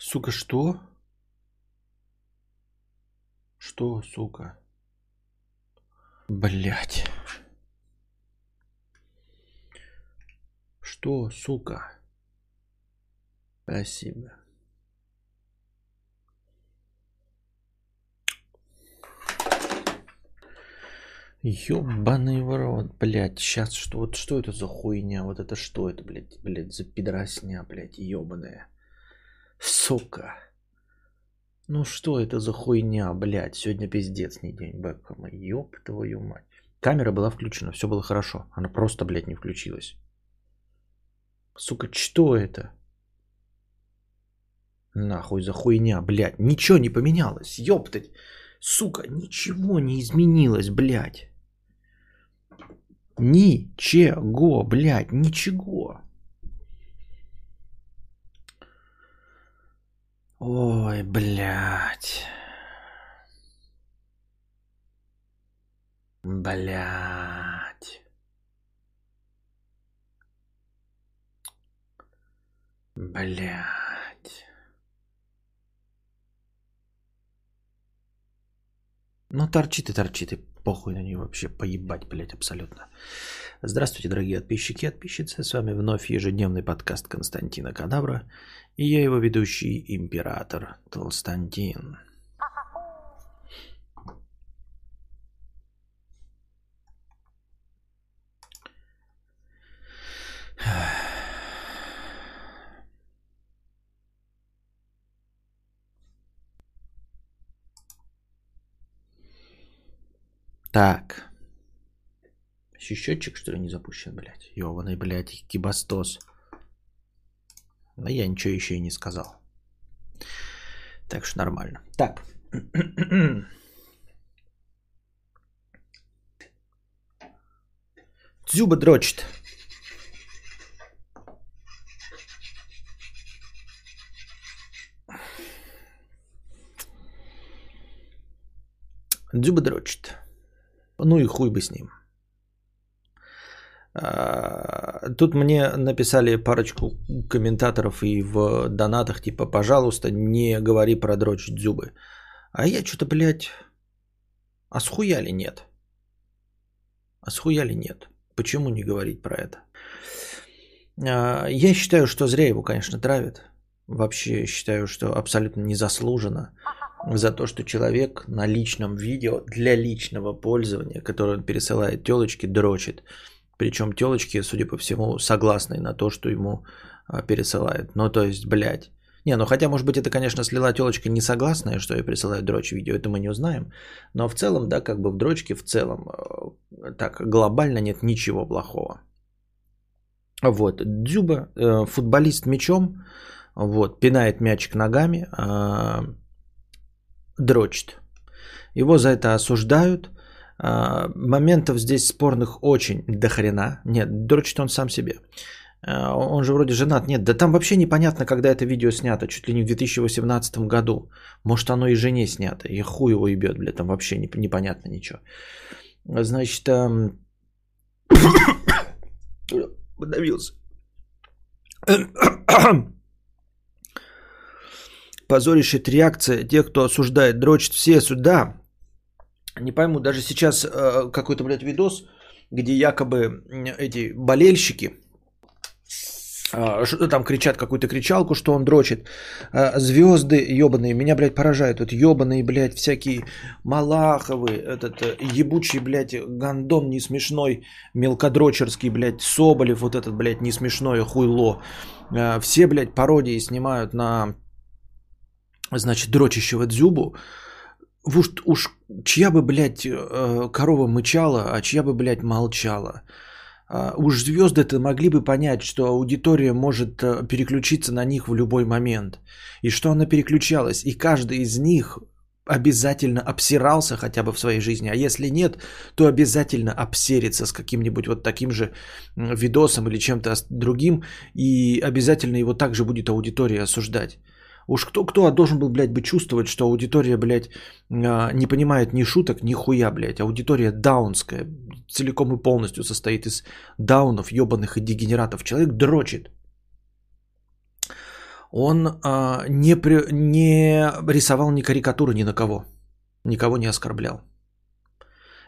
Сука, что? Что, сука? Блять. Что, сука? Спасибо. Ёбаный в рот, блядь, сейчас что, вот что это за хуйня, вот это что это, блядь, блядь, за пидоросня, блядь, ёбаная. Сука. Ну что это за хуйня, блядь, сегодня пиздец не день Бекхэма, ёб твою мать. Камера была включена, все было хорошо, она просто, блядь, не включилась. Сука, что это? Нахуй за хуйня, блядь. Ничего не поменялось, ёптать. Сука, ничего не изменилось, блядь. Ничего, блядь, ничего. Ой, блядь. Блядь. Блядь. Ну, торчит и торчит, и похуй на нее вообще, поебать, блядь, абсолютно. Здравствуйте, дорогие подписчики и подписчицы. С вами вновь ежедневный подкаст Константина Кадавра. И я его ведущий, император Толстантин. Так. Еще счетчик, что ли, не запущен, блядь? Ёбаный, блядь, кибастос. Но я ничего еще и не сказал. Так что нормально. Так. Дзюба дрочит. Дзюба дрочит. Ну и хуй бы с ним. А, тут мне написали парочку комментаторов и в донатах, типа, пожалуйста, не говори про дрочь зубы. А я что-то, блядь, а схуяли нет? А схуяли нет? Почему не говорить про это? А, я считаю, что зря его, конечно, травят. Вообще считаю, что абсолютно незаслуженно за то, что человек на личном видео для личного пользования, которое он пересылает телочке, дрочит. Причем телочки, судя по всему, согласны на то, что ему а, пересылают. Ну, то есть, блядь. Не, ну хотя, может быть, это, конечно, слила телочка не согласная, что ей присылают дрочь видео, это мы не узнаем. Но в целом, да, как бы в дрочке в целом, э, так, глобально нет ничего плохого. Вот, Дзюба, э, футболист мячом, вот, пинает мячик ногами, а, дрочит. Его за это осуждают. А, моментов здесь спорных очень до хрена. Нет, дрочит он сам себе. А, он же вроде женат. Нет, да там вообще непонятно, когда это видео снято. Чуть ли не в 2018 году. Может, оно и жене снято. И хуй его ебет, блядь. Там вообще непонятно ничего. Значит, подавился. позорищет реакция тех, кто осуждает, дрочит все сюда. Не пойму, даже сейчас э, какой-то, блядь, видос, где якобы эти болельщики э, там кричат какую-то кричалку, что он дрочит. Э, звезды ебаные, меня, блядь, поражают. Вот ебаные, блядь, всякие Малаховы, этот э, ебучий, блядь, гандон не смешной, мелкодрочерский, блядь, Соболев, вот этот, блядь, не смешное хуйло. Э, все, блядь, пародии снимают на значит, дрочащего дзюбу, уж, уж чья бы, блядь, э, корова мычала, а чья бы, блядь, молчала. А, уж звезды-то могли бы понять, что аудитория может э, переключиться на них в любой момент. И что она переключалась. И каждый из них обязательно обсирался хотя бы в своей жизни. А если нет, то обязательно обсерится с каким-нибудь вот таким же видосом или чем-то другим. И обязательно его также будет аудитория осуждать. Уж кто-кто должен был, блядь, бы чувствовать, что аудитория, блядь, а, не понимает ни шуток, ни хуя, блядь. Аудитория даунская, целиком и полностью состоит из даунов, ебаных и дегенератов. Человек дрочит. Он а, не, при, не рисовал ни карикатуры ни на кого. Никого не оскорблял.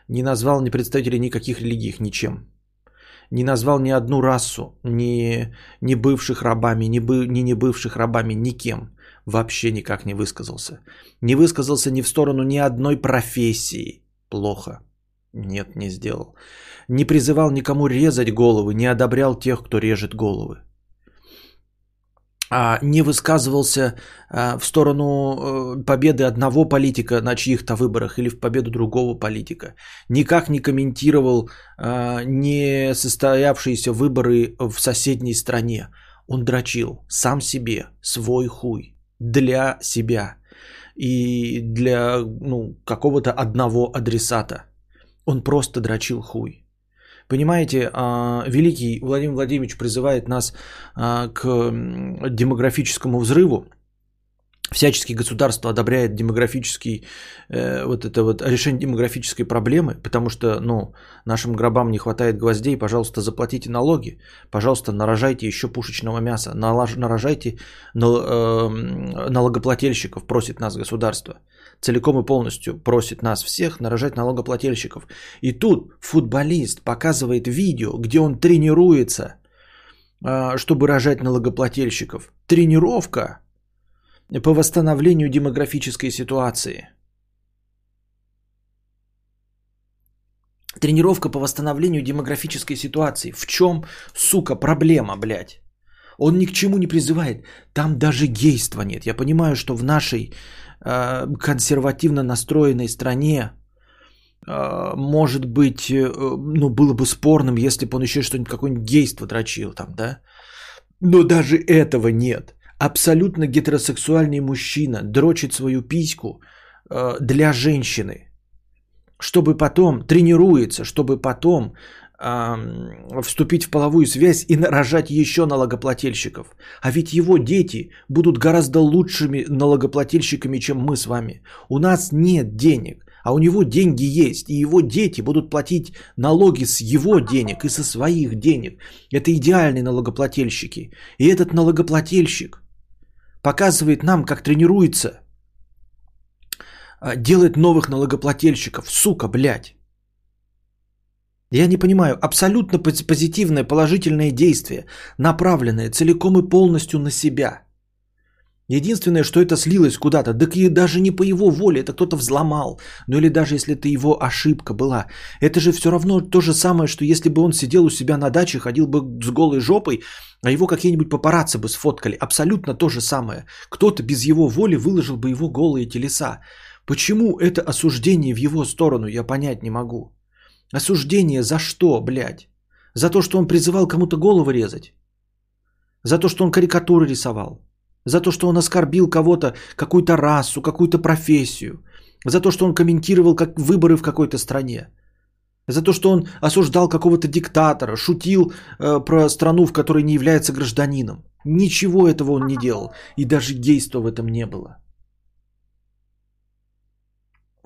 Не назвал ни представителей никаких религий ничем. Не назвал ни одну расу, ни, ни бывших рабами, ни, бы, ни не бывших рабами, никем. Вообще никак не высказался. Не высказался ни в сторону ни одной профессии. Плохо. Нет, не сделал. Не призывал никому резать головы, не одобрял тех, кто режет головы. А, не высказывался а, в сторону э, победы одного политика на чьих-то выборах или в победу другого политика. Никак не комментировал а, не состоявшиеся выборы в соседней стране. Он дрочил сам себе, свой хуй, для себя и для ну, какого-то одного адресата. Он просто дрочил хуй. Понимаете, а, великий Владимир Владимирович призывает нас а, к демографическому взрыву. Всячески государство одобряет демографический, э, вот это вот решение демографической проблемы, потому что, ну, нашим гробам не хватает гвоздей, пожалуйста, заплатите налоги, пожалуйста, нарожайте еще пушечного мяса, нарожайте э, налогоплательщиков, просит нас государство целиком и полностью просит нас всех нарожать налогоплательщиков. И тут футболист показывает видео, где он тренируется, а, чтобы рожать налогоплательщиков. Тренировка по восстановлению демографической ситуации. Тренировка по восстановлению демографической ситуации. В чем, сука, проблема, блядь? Он ни к чему не призывает. Там даже гейства нет. Я понимаю, что в нашей Э, консервативно настроенной стране, э, может быть, э, ну, было бы спорным, если бы он еще что-нибудь, какое-нибудь гейство дрочил там, да? Но даже этого нет. Абсолютно гетеросексуальный мужчина дрочит свою письку для женщины, чтобы потом тренируется, чтобы потом вступить в половую связь и нарожать еще налогоплательщиков. А ведь его дети будут гораздо лучшими налогоплательщиками, чем мы с вами. У нас нет денег, а у него деньги есть, и его дети будут платить налоги с его денег и со своих денег. Это идеальные налогоплательщики. И этот налогоплательщик показывает нам, как тренируется, а, делает новых налогоплательщиков. Сука, блядь. Я не понимаю, абсолютно позитивное, положительное действие, направленное целиком и полностью на себя. Единственное, что это слилось куда-то, так и даже не по его воле, это кто-то взломал. Ну или даже если это его ошибка была. Это же все равно то же самое, что если бы он сидел у себя на даче, ходил бы с голой жопой, а его какие-нибудь папарацци бы сфоткали. Абсолютно то же самое. Кто-то без его воли выложил бы его голые телеса. Почему это осуждение в его сторону, я понять не могу. Осуждение за что, блядь? За то, что он призывал кому-то голову резать? За то, что он карикатуры рисовал? За то, что он оскорбил кого-то, какую-то расу, какую-то профессию? За то, что он комментировал как выборы в какой-то стране? За то, что он осуждал какого-то диктатора, шутил э, про страну, в которой не является гражданином? Ничего этого он не делал. И даже гейства в этом не было.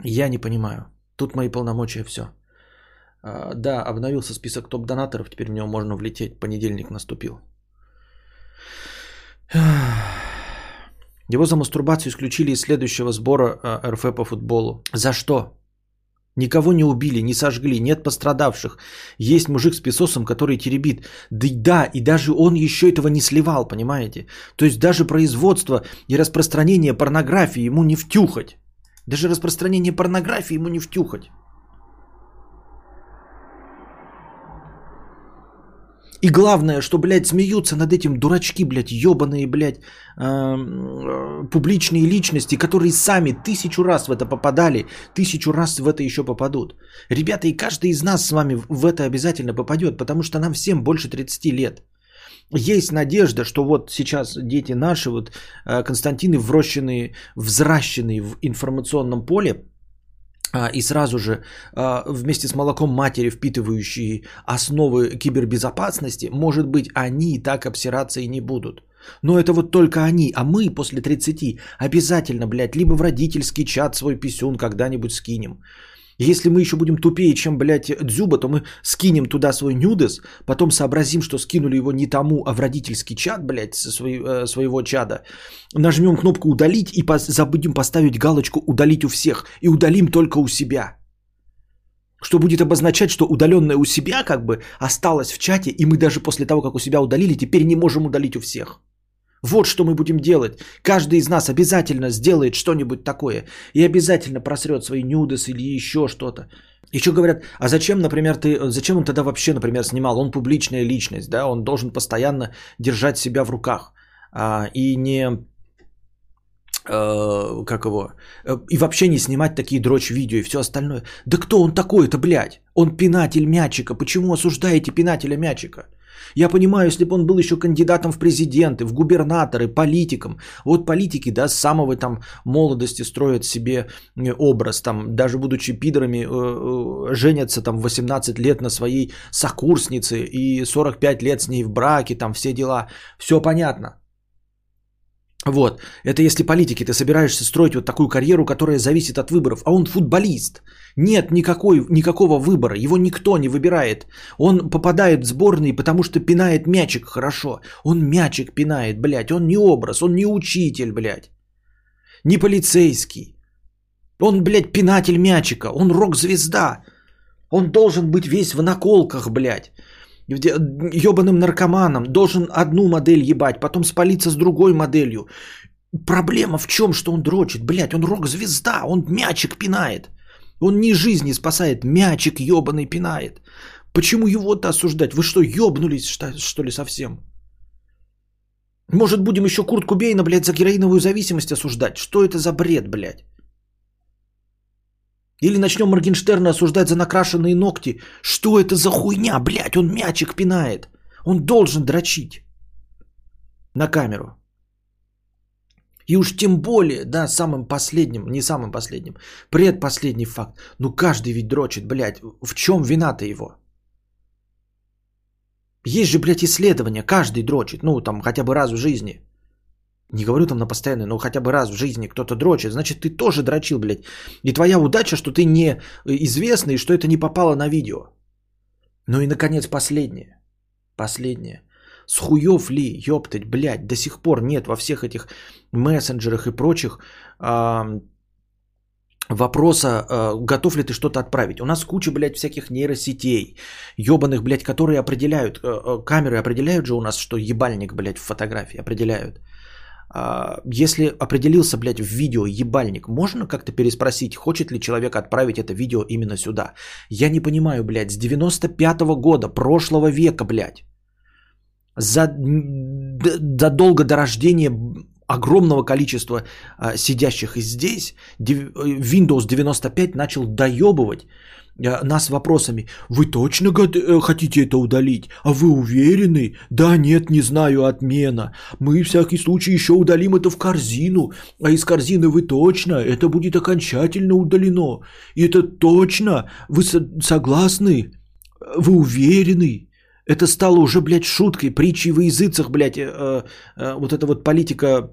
Я не понимаю. Тут мои полномочия все. А, да, обновился список топ-донаторов, теперь в него можно влететь. Понедельник наступил. Его за мастурбацию исключили из следующего сбора а, РФ по футболу. За что? Никого не убили, не сожгли, нет пострадавших. Есть мужик с песосом, который теребит. Да, да, и даже он еще этого не сливал, понимаете? То есть даже производство и распространение порнографии ему не втюхать. Даже распространение порнографии ему не втюхать. И главное, что, блядь, смеются над этим дурачки, блядь, ебаные, блядь, э, публичные личности, которые сами тысячу раз в это попадали, тысячу раз в это еще попадут. Ребята, и каждый из нас с вами в это обязательно попадет, потому что нам всем больше 30 лет. Есть надежда, что вот сейчас дети наши, вот э, Константины врощенные, взращенные в информационном поле, и сразу же а, вместе с молоком матери, впитывающие основы кибербезопасности, может быть, они так обсираться и не будут. Но это вот только они, а мы после 30 обязательно, блядь, либо в родительский чат свой писюн когда-нибудь скинем, Если мы еще будем тупее, чем, блядь, Дзюба, то мы скинем туда свой нюдес, потом сообразим, что скинули его не тому, а в родительский чат, блядь, со свой, э, своего чада. Нажмем кнопку «Удалить» и пос- забудем поставить галочку «Удалить у всех» и удалим только у себя. Что будет обозначать, что удаленное у себя как бы осталось в чате, и мы даже после того, как у себя удалили, теперь не можем удалить у всех. Вот что мы будем делать. Каждый из нас обязательно сделает что-нибудь такое. И обязательно просрет свои нюдес или еще что-то. Еще говорят, а зачем, например, ты, зачем он тогда вообще, например, снимал? Он публичная личность, да, он должен постоянно держать себя в руках а, и не, э, как его, э, и вообще не снимать такие дрочь видео и все остальное. Да кто он такой-то, блядь? Он пинатель мячика. Почему осуждаете пинателя мячика? Я понимаю, если бы он был еще кандидатом в президенты, в губернаторы, политиком. Вот политики, да, с самого там молодости строят себе э, образ, там, даже будучи пидорами, э, э, женятся там в 18 лет на своей сокурснице и 45 лет с ней в браке, там все дела. Все понятно. Вот, это если политики, ты собираешься строить вот такую карьеру, которая зависит от выборов, а он футболист. Нет никакой, никакого выбора, его никто не выбирает. Он попадает в сборные, потому что пинает мячик хорошо. Он мячик пинает, блядь, он не образ, он не учитель, блядь. Не полицейский. Он, блядь, пинатель мячика, он рок-звезда. Он должен быть весь в наколках, блядь ебаным наркоманом, должен одну модель ебать, потом спалиться с другой моделью. Проблема в чем, что он дрочит, блядь, он рок-звезда, он мячик пинает. Он не жизни спасает, мячик ебаный пинает. Почему его-то осуждать? Вы что, ебнулись, что, что ли, совсем? Может, будем еще Курт Кубейна, блядь, за героиновую зависимость осуждать? Что это за бред, блядь? Или начнем Моргенштерна осуждать за накрашенные ногти. Что это за хуйня, блядь, он мячик пинает. Он должен дрочить на камеру. И уж тем более, да, самым последним, не самым последним, предпоследний факт. Ну каждый ведь дрочит, блядь. В чем вина-то его? Есть же, блядь, исследования, каждый дрочит, ну там хотя бы раз в жизни. Не говорю там на постоянной, но хотя бы раз в жизни кто-то дрочит, значит ты тоже дрочил, блядь. И твоя удача, что ты не известный, что это не попало на видео. Ну и, наконец, последнее. Последнее. С хуев ли, ёптать, блядь, до сих пор нет во всех этих мессенджерах и прочих а, вопроса, а, готов ли ты что-то отправить. У нас куча, блядь, всяких нейросетей, ебаных, блядь, которые определяют, а, а, камеры определяют же у нас, что ебальник, блядь, в фотографии, определяют. А, если определился, блядь, в видео ебальник, можно как-то переспросить, хочет ли человек отправить это видео именно сюда? Я не понимаю, блядь, с 95-го года, прошлого века, блядь, за, задолго до рождения огромного количества а, сидящих здесь, Windows 95 начал доебывать Э, нас вопросами. Вы точно э, хотите это удалить? А вы уверены? Да, нет, не знаю, отмена. Мы, в всякий случай, еще удалим это в корзину. А из корзины вы точно, это будет окончательно удалено. И это точно, вы согласны? Вы уверены? Это стало уже, блядь, шуткой, притчей во языцах, блядь, э, э, вот эта вот политика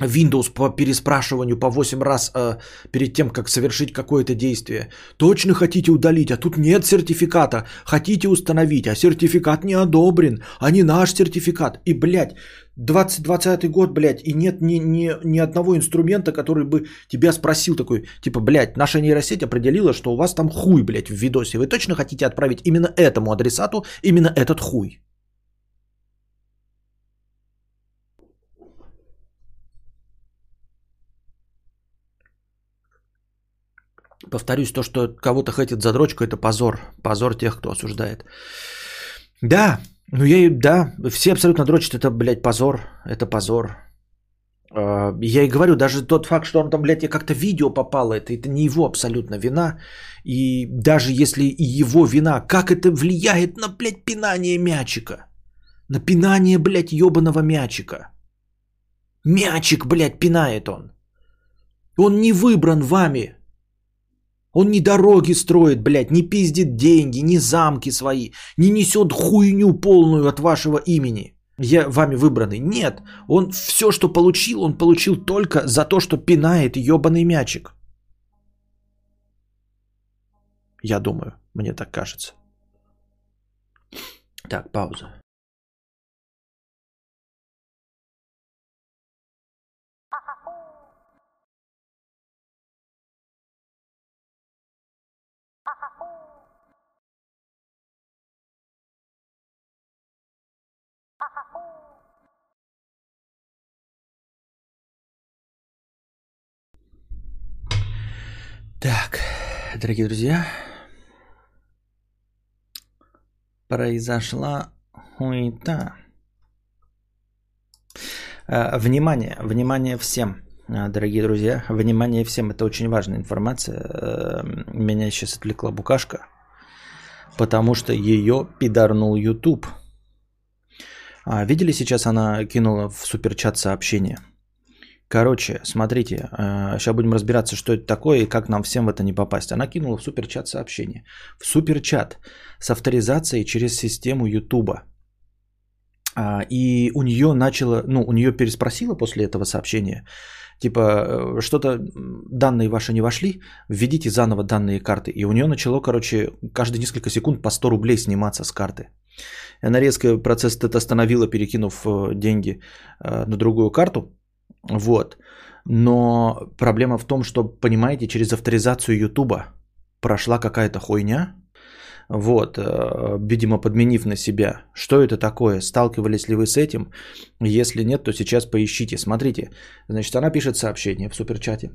Windows по переспрашиванию по 8 раз э, перед тем, как совершить какое-то действие. Точно хотите удалить, а тут нет сертификата. Хотите установить, а сертификат не одобрен, а не наш сертификат. И, блядь, 2020 год, блядь, и нет ни, ни, ни одного инструмента, который бы тебя спросил такой, типа, блядь, наша нейросеть определила, что у вас там хуй, блядь, в видосе. Вы точно хотите отправить именно этому адресату именно этот хуй? Повторюсь, то, что кого-то хейтит за дрочку, это позор. Позор тех, кто осуждает. Да, ну я и, да, все абсолютно дрочат, это, блядь, позор. Это позор. А, я и говорю, даже тот факт, что он там, блядь, как-то видео попало, это, это не его абсолютно вина. И даже если и его вина, как это влияет на, блядь, пинание мячика? На пинание, блядь, ебаного мячика. Мячик, блядь, пинает он. Он не выбран вами. Он не дороги строит, блядь, не пиздит деньги, не замки свои, не несет хуйню полную от вашего имени. Я вами выбранный. Нет, он все, что получил, он получил только за то, что пинает ебаный мячик. Я думаю, мне так кажется. Так, пауза. Так, дорогие друзья, произошла хуета. А, внимание, внимание всем, а, дорогие друзья, внимание всем, это очень важная информация. А, меня сейчас отвлекла букашка, потому что ее пидорнул YouTube. Видели, сейчас она кинула в суперчат сообщение – Короче, смотрите, сейчас э, будем разбираться, что это такое и как нам всем в это не попасть. Она кинула в суперчат сообщение. В суперчат с авторизацией через систему Ютуба. А, и у нее начало, ну, у нее переспросила после этого сообщения, типа, э, что-то, данные ваши не вошли, введите заново данные карты. И у нее начало, короче, каждые несколько секунд по 100 рублей сниматься с карты. Она резко процесс этот остановила, перекинув э, деньги на другую карту. Вот. Но проблема в том, что, понимаете, через авторизацию Ютуба прошла какая-то хуйня, вот, э, видимо, подменив на себя. Что это такое? Сталкивались ли вы с этим? Если нет, то сейчас поищите. Смотрите, значит, она пишет сообщение в суперчате.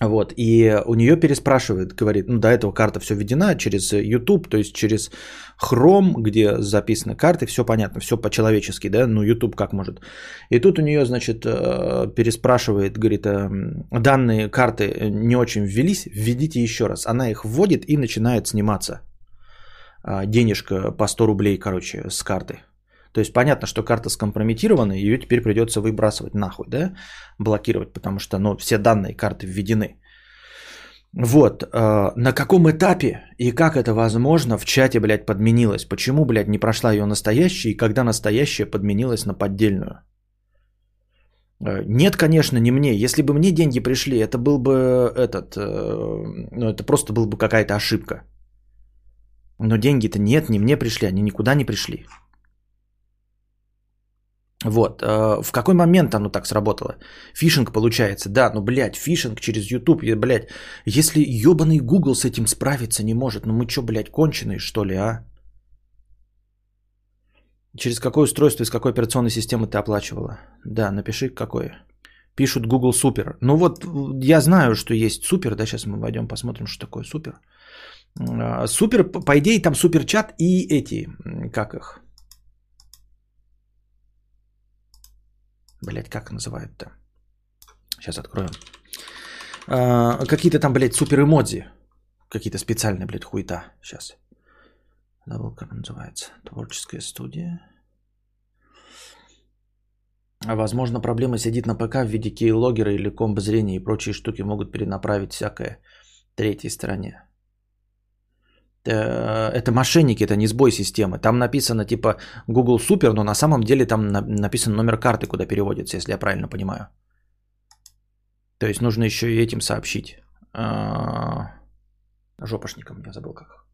Вот, и у нее переспрашивает, говорит, ну до этого карта все введена через YouTube, то есть через Chrome, где записаны карты, все понятно, все по-человечески, да, ну YouTube как может. И тут у нее, значит, э, переспрашивает, говорит, э, данные карты не очень ввелись, введите еще раз. Она их вводит и начинает сниматься. А, денежка по 100 рублей, короче, с карты. То есть понятно, что карта скомпрометирована, ее теперь придется выбрасывать нахуй, да, блокировать, потому что ну, все данные карты введены. Вот, э, на каком этапе и как это возможно в чате, блядь, подменилось? Почему, блядь, не прошла ее настоящая и когда настоящая подменилась на поддельную? Э, нет, конечно, не мне. Если бы мне деньги пришли, это был бы этот, э, ну это просто была бы какая-то ошибка. Но деньги-то нет, не мне пришли, они никуда не пришли. Вот. Э, в какой момент оно так сработало? Фишинг получается. Да, ну, блядь, фишинг через YouTube. Блядь, если ебаный Google с этим справиться не может, ну мы что, блядь, конченые, что ли, а? Через какое устройство, из какой операционной системы ты оплачивала? Да, напиши какое. Пишут Google Super. Ну вот, я знаю, что есть Супер. Да, сейчас мы войдем, посмотрим, что такое Супер. Э, супер, по идее, там суперчат и эти, как их, Блять, как называют-то? Сейчас откроем. А, какие-то там, блядь, супер эмодзи. Какие-то специальные, блядь, хуета. Сейчас. Забыл, как называется. Творческая студия. А возможно, проблема сидит на ПК в виде кейлогера или комбо зрения и прочие штуки могут перенаправить всякое третьей стороне. Э, это мошенники, это не сбой системы. Там написано типа Google Super, но на самом деле там написан номер карты, куда переводится, если я правильно понимаю. То есть нужно еще и этим сообщить. А, жопошникам, я забыл как.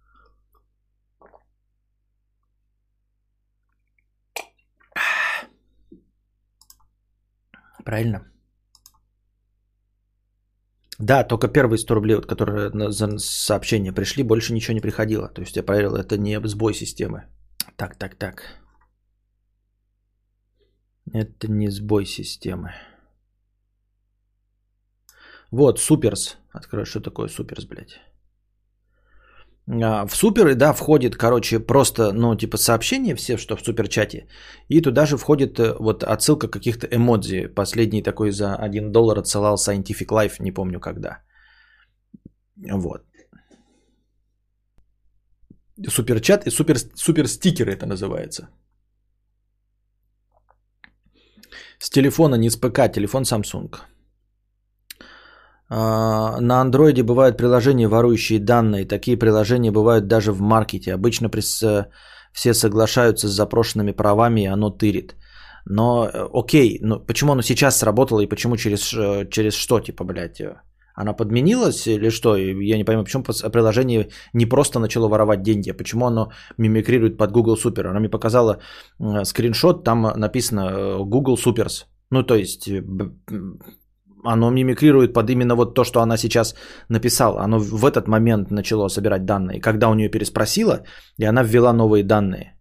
Правильно? Да, только первые 100 рублей, вот, которые за сообщение пришли, больше ничего не приходило. То есть я проверил, это не сбой системы. Так, так, так. Это не сбой системы. Вот, суперс. Открою, что такое суперс, блядь. А, в супер, да, входит, короче, просто, ну, типа сообщение все, что в суперчате. И туда же входит э, вот отсылка каких-то эмодзи. Последний такой за 1 доллар отсылал Scientific Life, не помню когда. Вот. Суперчат и супер, супер стикеры это называется. С телефона, не с ПК, телефон Samsung. А, на андроиде бывают приложения, ворующие данные. Такие приложения бывают даже в маркете. Обычно э, все соглашаются с запрошенными правами, и оно тырит. Но э, окей, но почему оно сейчас сработало и почему через, э, через что, типа, блядь, Она подменилась или что? Я не понимаю, почему приложение не просто начало воровать деньги, а почему оно мимикрирует под Google Super. Она мне показала скриншот, там написано Google Supers. Ну, то есть оно мимикрирует под именно вот то, что она сейчас написала. Оно в этот момент начало собирать данные. Когда у нее переспросила, и она ввела новые данные.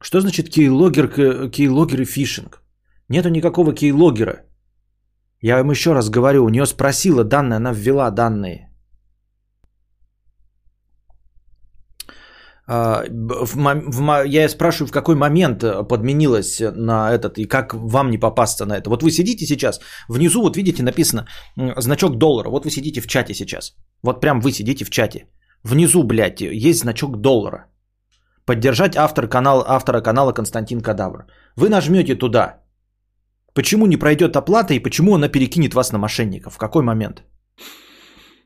Что значит кейлогер, кейлогер и фишинг? Нету никакого кейлогера. Я вам еще раз говорю, у нее спросила данные, она ввела данные. В, в, я спрашиваю, в какой момент подменилась на этот и как вам не попасться на это. Вот вы сидите сейчас, внизу вот видите написано значок доллара. Вот вы сидите в чате сейчас. Вот прям вы сидите в чате. Внизу, блядь, есть значок доллара. Поддержать автор канал, автора канала Константин Кадавр. Вы нажмете туда. Почему не пройдет оплата и почему она перекинет вас на мошенников? В какой момент?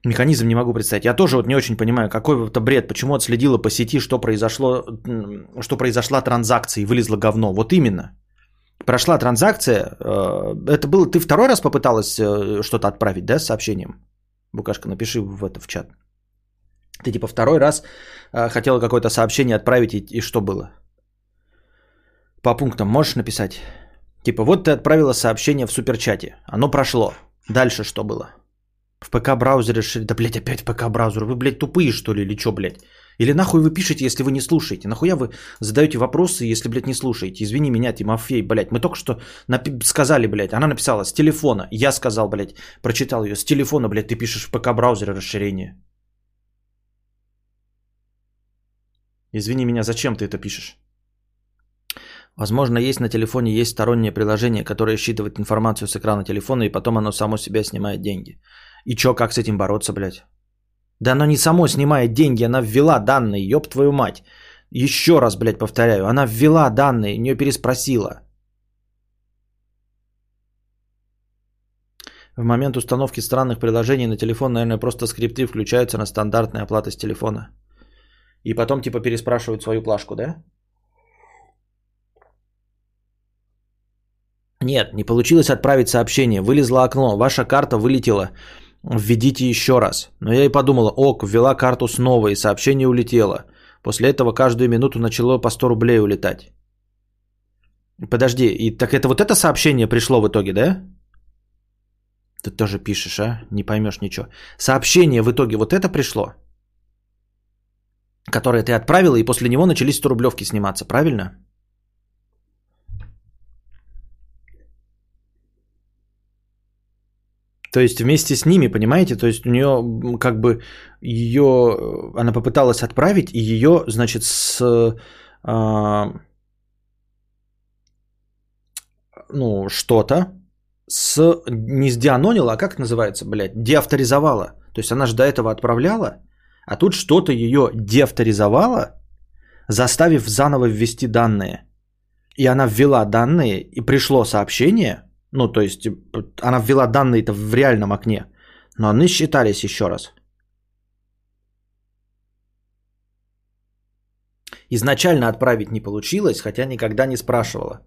Механизм не могу представить. Я тоже вот не очень понимаю, какой это бред, почему отследила по сети, что произошло, что произошла транзакция и вылезло говно. Вот именно. Прошла транзакция, э, это было, ты второй раз попыталась э, что-то отправить, да, с сообщением? Букашка, напиши в это в чат. Ты типа второй раз э, хотела какое-то сообщение отправить и, и что было? По пунктам можешь написать? Типа вот ты отправила сообщение в суперчате, оно прошло. Дальше что было? В ПК-браузере решили, да, блядь, опять ПК-браузер. Вы, блядь, тупые, что ли, или что, блядь? Или нахуй вы пишете, если вы не слушаете? Нахуя вы задаете вопросы, если, блядь, не слушаете? Извини меня, Тимофей, блядь. Мы только что напи- сказали, блядь. Она написала с телефона. Я сказал, блядь, прочитал ее. С телефона, блядь, ты пишешь в ПК-браузере расширение. Извини меня, зачем ты это пишешь? Возможно, есть на телефоне есть стороннее приложение, которое считывает информацию с экрана телефона, и потом оно само себя снимает деньги. И чё, как с этим бороться, блядь? Да оно не само снимает деньги, она ввела данные, ёб твою мать. Еще раз, блядь, повторяю, она ввела данные, нее переспросила. В момент установки странных приложений на телефон, наверное, просто скрипты включаются на стандартная оплата с телефона. И потом типа переспрашивают свою плашку, да? Нет, не получилось отправить сообщение. Вылезло окно. Ваша карта вылетела введите еще раз. Но я и подумала, ок, ввела карту снова и сообщение улетело. После этого каждую минуту начало по 100 рублей улетать. Подожди, и так это вот это сообщение пришло в итоге, да? Ты тоже пишешь, а? Не поймешь ничего. Сообщение в итоге вот это пришло? Которое ты отправила, и после него начались 100 рублевки сниматься, правильно? То есть вместе с ними, понимаете? То есть у нее как бы ее, она попыталась отправить, и ее, значит, с... А, ну, что-то с... Не сдианонила, а как называется, блядь? Деавторизовала. То есть она же до этого отправляла, а тут что-то ее деавторизовало, заставив заново ввести данные. И она ввела данные, и пришло сообщение – ну, то есть она ввела данные-то в реальном окне, но они считались еще раз. Изначально отправить не получилось, хотя никогда не спрашивала.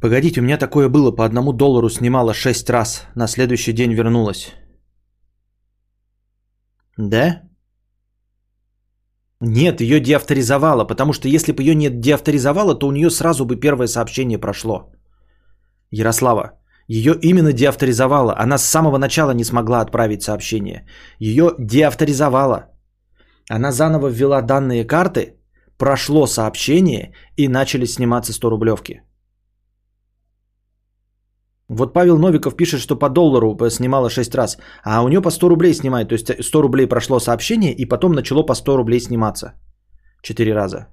Погодите, у меня такое было, по одному доллару снимала 6 раз, на следующий день вернулась. Да? Нет, ее деавторизовала, потому что если бы ее не деавторизовала, то у нее сразу бы первое сообщение прошло. Ярослава, ее именно деавторизовала. Она с самого начала не смогла отправить сообщение. Ее деавторизовала. Она заново ввела данные карты, прошло сообщение и начали сниматься 100 рублевки. Вот Павел Новиков пишет, что по доллару снимала 6 раз, а у нее по 100 рублей снимает. То есть 100 рублей прошло сообщение, и потом начало по 100 рублей сниматься. 4 раза.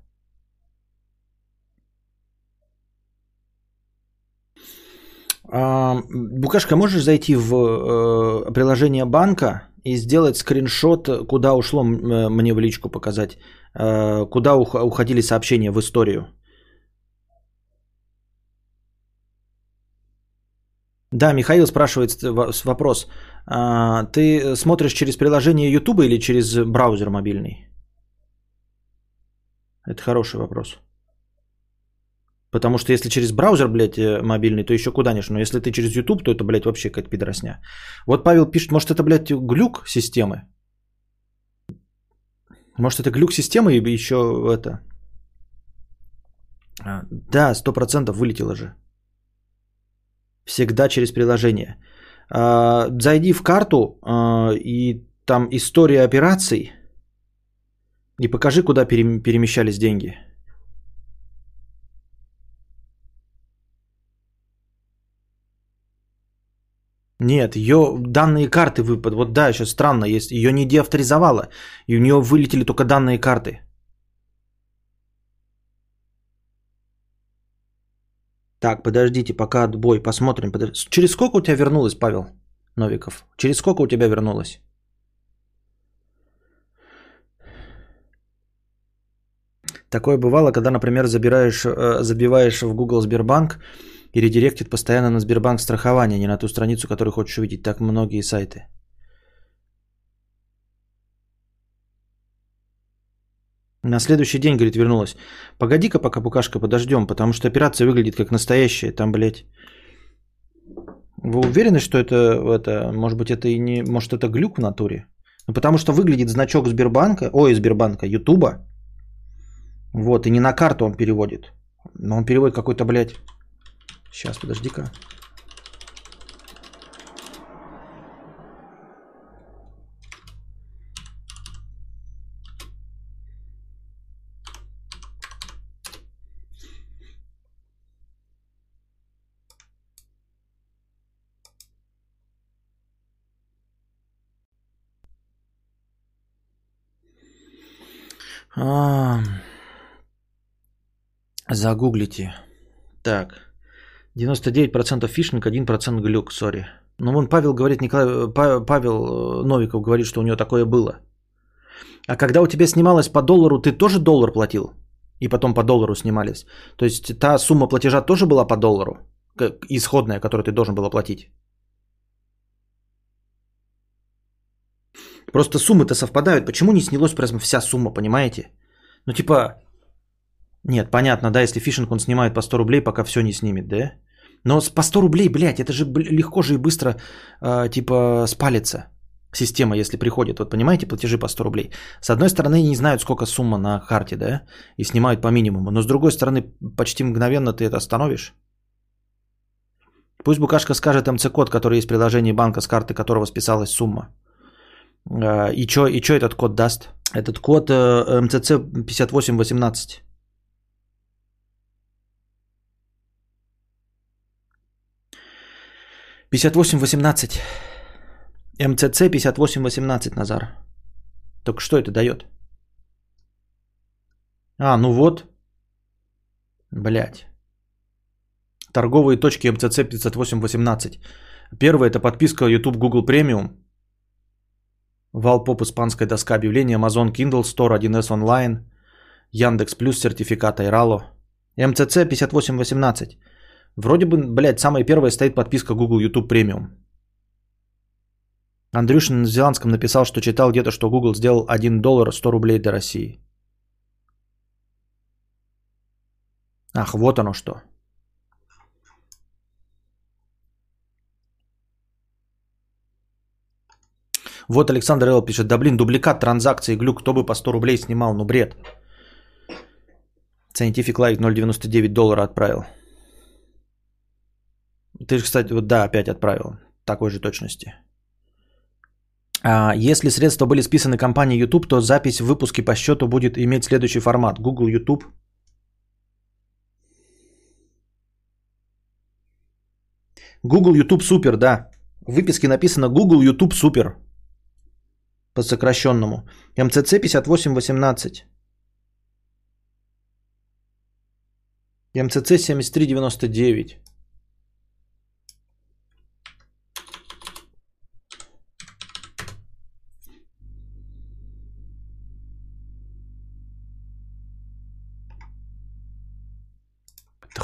А, Букашка, можешь зайти в э, приложение банка и сделать скриншот, куда ушло, э, мне в личку показать, э, куда уходили сообщения в историю? Да, Михаил спрашивает вопрос. А, ты смотришь через приложение YouTube или через браузер мобильный? Это хороший вопрос. Потому что если через браузер, блядь, э, мобильный, то еще куда нибудь Но если ты через YouTube, то это, блядь, вообще какая-то пидоросня. Вот Павел пишет, может это, блядь, глюк системы? Может это глюк системы и еще это... А, да, сто процентов вылетело же. Всегда через приложение. А, зайди в карту а, и там история операций и покажи, куда перемещались деньги. Нет, ее данные карты выпад. Вот да, сейчас странно, есть. Ее не деавторизовала. И у нее вылетели только данные карты. Так, подождите, пока отбой, посмотрим. Подож... Через сколько у тебя вернулось, Павел Новиков? Через сколько у тебя вернулось? Такое бывало, когда, например, забираешь, э, забиваешь в Google Сбербанк и редиректит постоянно на Сбербанк страхование, не на ту страницу, которую хочешь увидеть. Так многие сайты. На следующий день, говорит, вернулась. Погоди-ка пока, Букашка, подождем, потому что операция выглядит как настоящая. Там, блядь... Вы уверены, что это, это, может быть, это и не, может, это глюк в натуре? Ну, потому что выглядит значок Сбербанка, ой, Сбербанка, Ютуба, вот, и не на карту он переводит. Но он переводит какой-то, блядь... Сейчас, подожди-ка. А, Загуглите. Так. 99% фишинг, 1% глюк, сори. Ну, вон Павел говорит, Николай, Павел э, Новиков говорит, что у него такое было. А когда у тебя снималось по доллару, ты тоже доллар платил? И потом по доллару снимались. То есть та сумма платежа тоже была по доллару? Исходная, которую ты должен был оплатить? Просто суммы-то совпадают. Почему не снялось прям вся сумма, понимаете? Ну, типа, нет, понятно, да, если фишинг он снимает по 100 рублей, пока все не снимет, да? Но по 100 рублей, блядь, это же легко же и быстро, э, типа, спалится система, если приходит. Вот понимаете, платежи по 100 рублей. С одной стороны, не знают, сколько сумма на карте, да, и снимают по минимуму. Но с другой стороны, почти мгновенно ты это остановишь. Пусть Букашка скажет МЦ-код, который есть в приложении банка, с карты которого списалась сумма. Э, и что и чё этот код даст? Этот код э, МЦЦ 5818. 5818. МЦЦ 5818, Назар. Так что это дает? А, ну вот. Блять. Торговые точки МЦЦ 5818. Первое это подписка YouTube Google Premium. Валпоп испанская доска объявлений, Amazon Kindle Store, 1С онлайн, Яндекс Плюс, сертификат Айрало. МЦЦ 5818. Вроде бы, блядь, самая первая стоит подписка Google YouTube Premium. Андрюшин на Зеландском написал, что читал где-то, что Google сделал 1 доллар 100 рублей для России. Ах, вот оно что. Вот Александр Эл пишет, да блин, дубликат транзакции, глюк, кто бы по 100 рублей снимал, ну бред. Scientific Life 0,99 доллара отправил. Ты же, кстати, вот да, опять отправил. Такой же точности. А, если средства были списаны компанией YouTube, то запись в выпуске по счету будет иметь следующий формат. Google YouTube. Google YouTube Super, да. В выписке написано Google YouTube Super. По сокращенному. МЦЦ 5818. МЦЦ 7399.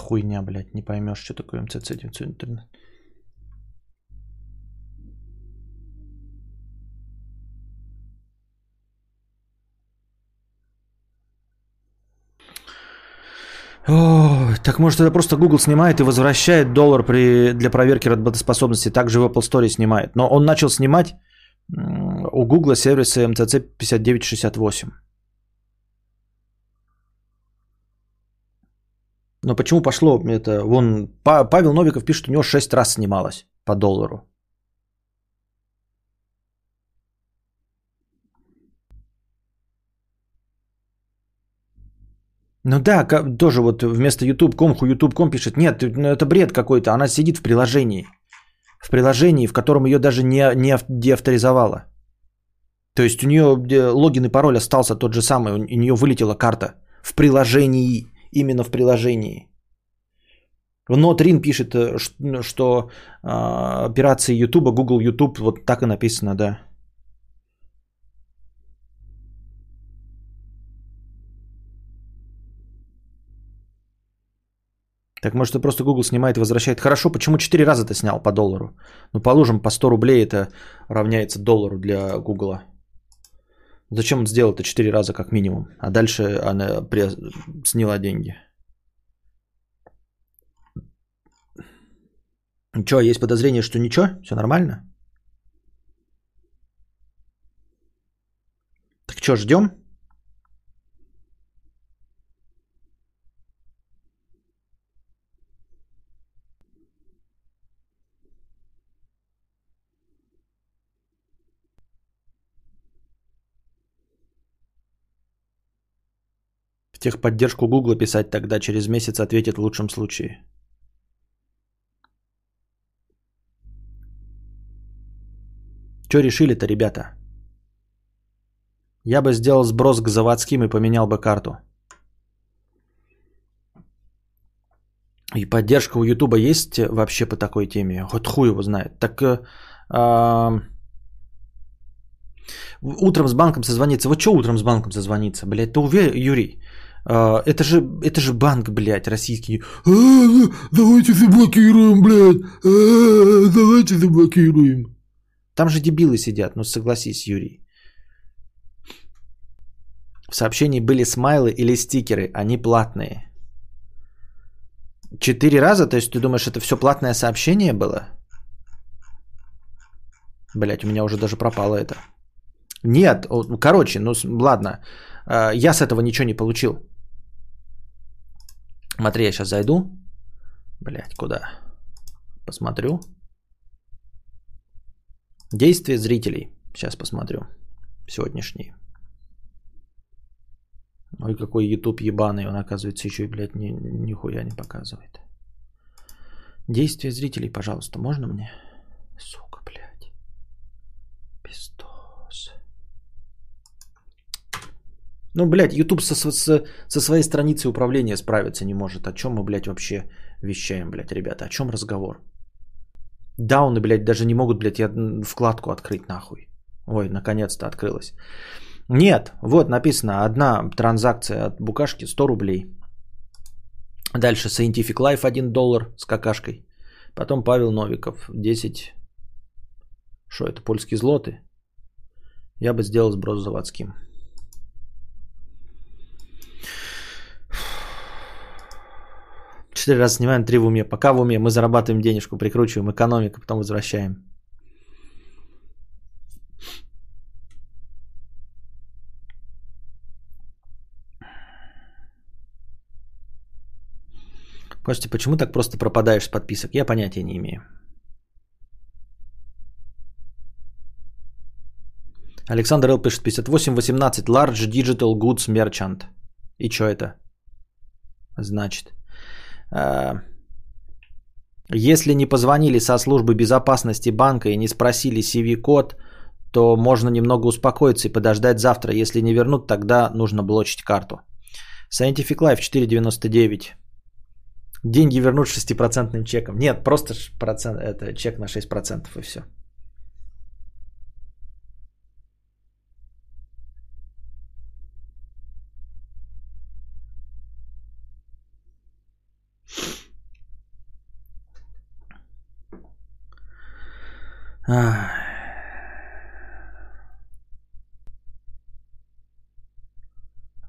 хуйня, блядь, не поймешь, что такое МЦЦ 913. Так может это просто Google снимает и возвращает доллар при, для проверки работоспособности. Также в Apple Store снимает. Но он начал снимать у Google сервиса MCC 5968. Но почему пошло это? Вон Павел Новиков пишет, у него 6 раз снималось по доллару. Ну да, тоже вот вместо YouTube.com, YouTube.com пишет, нет, ну это бред какой-то, она сидит в приложении. В приложении, в котором ее даже не, не деавторизовала. То есть у нее логин и пароль остался тот же самый, у нее вылетела карта в приложении, именно в приложении. Но Трин пишет, э, что э, операции YouTube, Google YouTube, вот так и написано, да. Так может это просто Google снимает и возвращает. Хорошо, почему 4 раза ты снял по доллару? Ну положим, по 100 рублей это равняется доллару для Google. Зачем он сделал это 4 раза как минимум? А дальше она при... сняла деньги. Что, есть подозрение, что ничего? Все нормально? Так что, ждем? В техподдержку Гугла писать тогда через месяц ответит в лучшем случае. Что решили-то, ребята? Я бы сделал сброс к заводским и поменял бы карту. И поддержка у Ютуба есть вообще по такой теме? Вот хуй его знает. Так э, э, утром с банком созвониться. Вот что утром с банком созвониться? Блядь, ты уверен, Юрий? А, это же, это же банк, блядь, российский. А, давайте заблокируем, блядь. А, давайте заблокируем. Там же дебилы сидят, ну согласись, Юрий. В сообщении были смайлы или стикеры, они платные. Четыре раза? То есть ты думаешь, это все платное сообщение было? Блять, у меня уже даже пропало это. Нет, короче, ну ладно, я с этого ничего не получил. Смотри, я сейчас зайду. Блять, куда? Посмотрю. Действия зрителей. Сейчас посмотрю. Сегодняшние. Ой, какой YouTube ебаный. Он, оказывается, еще и, блядь, ни, нихуя не показывает. Действия зрителей, пожалуйста, можно мне? Сука, блядь. Пиздос. Ну, блядь, YouTube со, со, со своей страницей управления справиться не может. О чем мы, блядь, вообще вещаем, блядь, ребята? О чем разговор? Дауны, блядь, даже не могут, блядь, я вкладку открыть нахуй. Ой, наконец-то открылась. Нет, вот написано, одна транзакция от букашки 100 рублей. Дальше Scientific Life 1 доллар с какашкой. Потом Павел Новиков 10. Что это, польские злоты? Я бы сделал сброс заводским. Четыре раза снимаем, три в уме. Пока в уме. Мы зарабатываем денежку, прикручиваем экономику, потом возвращаем. Костя, почему так просто пропадаешь с подписок? Я понятия не имею. Александр Л. пишет 5818 Large Digital Goods Merchant. И что это? Значит. А, если не позвонили со службы безопасности банка и не спросили CV-код, то можно немного успокоиться и подождать завтра. Если не вернут, тогда нужно блочить карту. Scientific Life 499. Деньги вернут 6% чеком. Нет, просто процент, это чек на 6% и все.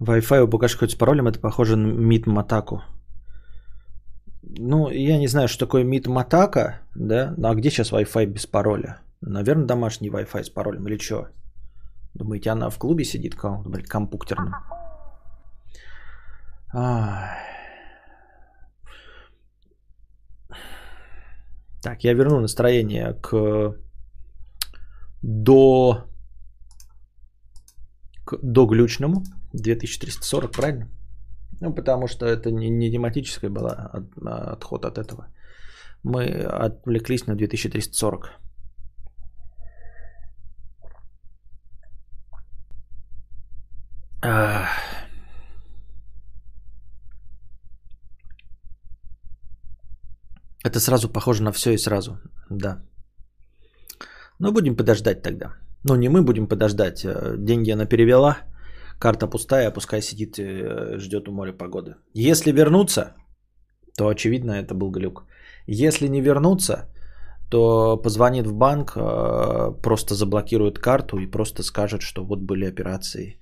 Wi-Fi у хоть с паролем, это похоже на митм атаку. ну, я не знаю, что такое МИД Матака, да, ну, а где сейчас Wi-Fi без пароля? Наверное, домашний Wi-Fi с паролем или что? Думаете, она в клубе сидит каком-то, блядь, компьютерном? Так, я верну настроение к до к доглючному 2340, правильно? Ну, потому что это не, не тематическая была от, отход от этого. Мы отвлеклись на 2340. Это сразу похоже на все и сразу, да. Но будем подождать тогда. Ну, не мы будем подождать. Э, деньги она перевела. Карта пустая, пускай сидит, э, ждет у моря погоды. Если вернуться, то очевидно это был глюк. Если не вернуться, то позвонит в банк, э, просто заблокирует карту и просто скажет, что вот были операции.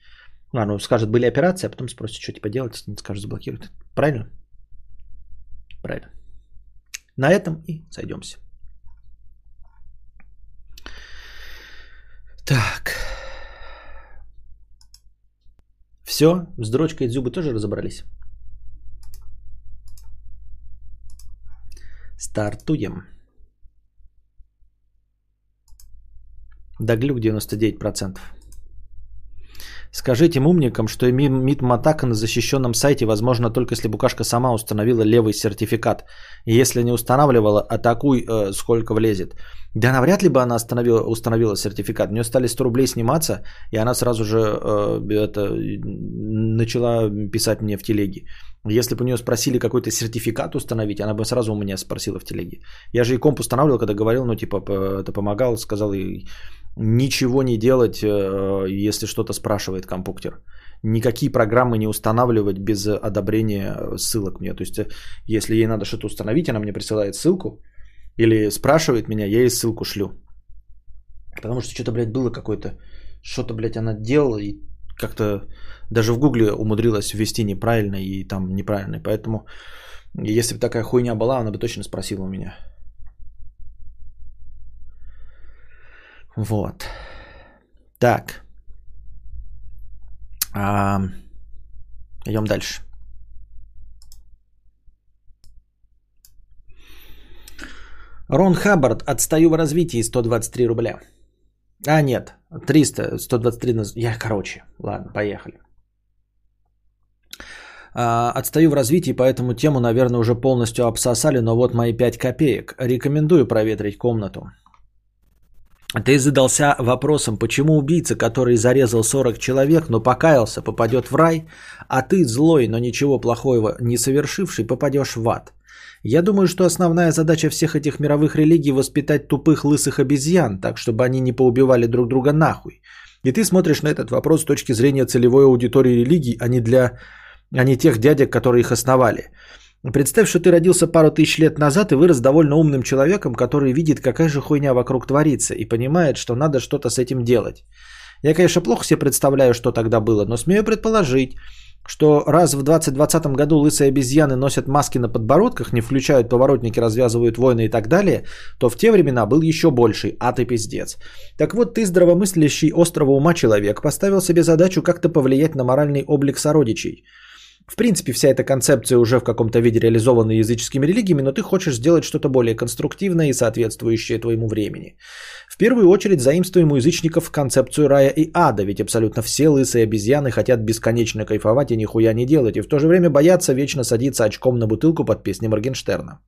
А, ну скажет, были операции, а потом спросит, что типа делать, не скажет, заблокирует. Правильно? Правильно. На этом и сойдемся. Так. Все, с дрочкой зубы тоже разобрались. Стартуем. Доглюк 99%. Скажите умникам, что МИД Матака на защищенном сайте возможно только если букашка сама установила левый сертификат. И если не устанавливала, атакуй э, сколько влезет. Да навряд ли бы она установила, установила сертификат. У нее стали 100 рублей сниматься, и она сразу же э, это, начала писать мне в телеге. Если бы у нее спросили какой-то сертификат установить, она бы сразу у меня спросила в телеге. Я же и комп устанавливал, когда говорил, ну типа это помогал, сказал и ничего не делать, э, если что-то спрашивает компьютер. Никакие программы не устанавливать без одобрения ссылок мне. То есть, э, если ей надо что-то установить, она мне присылает ссылку или спрашивает меня, я ей ссылку шлю. Потому что что-то, блядь, было какое-то, что-то, блядь, она делала и как-то даже в гугле умудрилась ввести неправильно и там неправильно. Поэтому, если бы такая хуйня была, она бы точно спросила у меня. Вот. Так. А, идем дальше. Рон Хаббард, отстаю в развитии, 123 рубля. А, нет, 300, 123, я, короче, ладно, поехали. А, отстаю в развитии, поэтому тему, наверное, уже полностью обсосали, но вот мои 5 копеек. Рекомендую проветрить комнату. Ты задался вопросом, почему убийца, который зарезал 40 человек, но покаялся, попадет в рай, а ты злой, но ничего плохого не совершивший, попадешь в ад. Я думаю, что основная задача всех этих мировых религий воспитать тупых лысых обезьян, так чтобы они не поубивали друг друга нахуй. И ты смотришь на этот вопрос с точки зрения целевой аудитории религий, а не для а не тех дядек, которые их основали. Представь, что ты родился пару тысяч лет назад и вырос довольно умным человеком, который видит, какая же хуйня вокруг творится и понимает, что надо что-то с этим делать. Я, конечно, плохо себе представляю, что тогда было, но смею предположить, что раз в 2020 году лысые обезьяны носят маски на подбородках, не включают поворотники, развязывают войны и так далее, то в те времена был еще больший ад и пиздец. Так вот, ты, здравомыслящий острого ума человек, поставил себе задачу как-то повлиять на моральный облик сородичей – в принципе, вся эта концепция уже в каком-то виде языческими религиями, но ты хочешь сделать что-то более конструктивное и соответствующее твоему времени. В первую очередь заимствуем у язычников концепцию рая и ада, ведь абсолютно все лысые обезьяны хотят бесконечно кайфовать и нихуя не делать, и в то же время боятся вечно садиться очком на бутылку под песни Моргенштерна.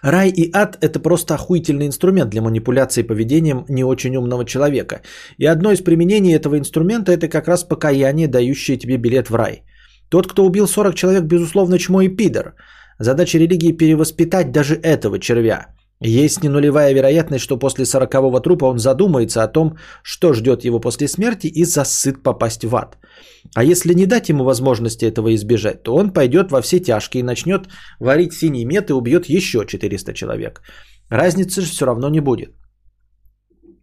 Рай и ад – это просто охуительный инструмент для манипуляции поведением не очень умного человека. И одно из применений этого инструмента – это как раз покаяние, дающее тебе билет в рай – тот, кто убил 40 человек, безусловно, чмо и пидор. Задача религии перевоспитать даже этого червя. Есть не нулевая вероятность, что после сорокового трупа он задумается о том, что ждет его после смерти и засыт попасть в ад. А если не дать ему возможности этого избежать, то он пойдет во все тяжкие и начнет варить синий мед и убьет еще 400 человек. Разницы же все равно не будет.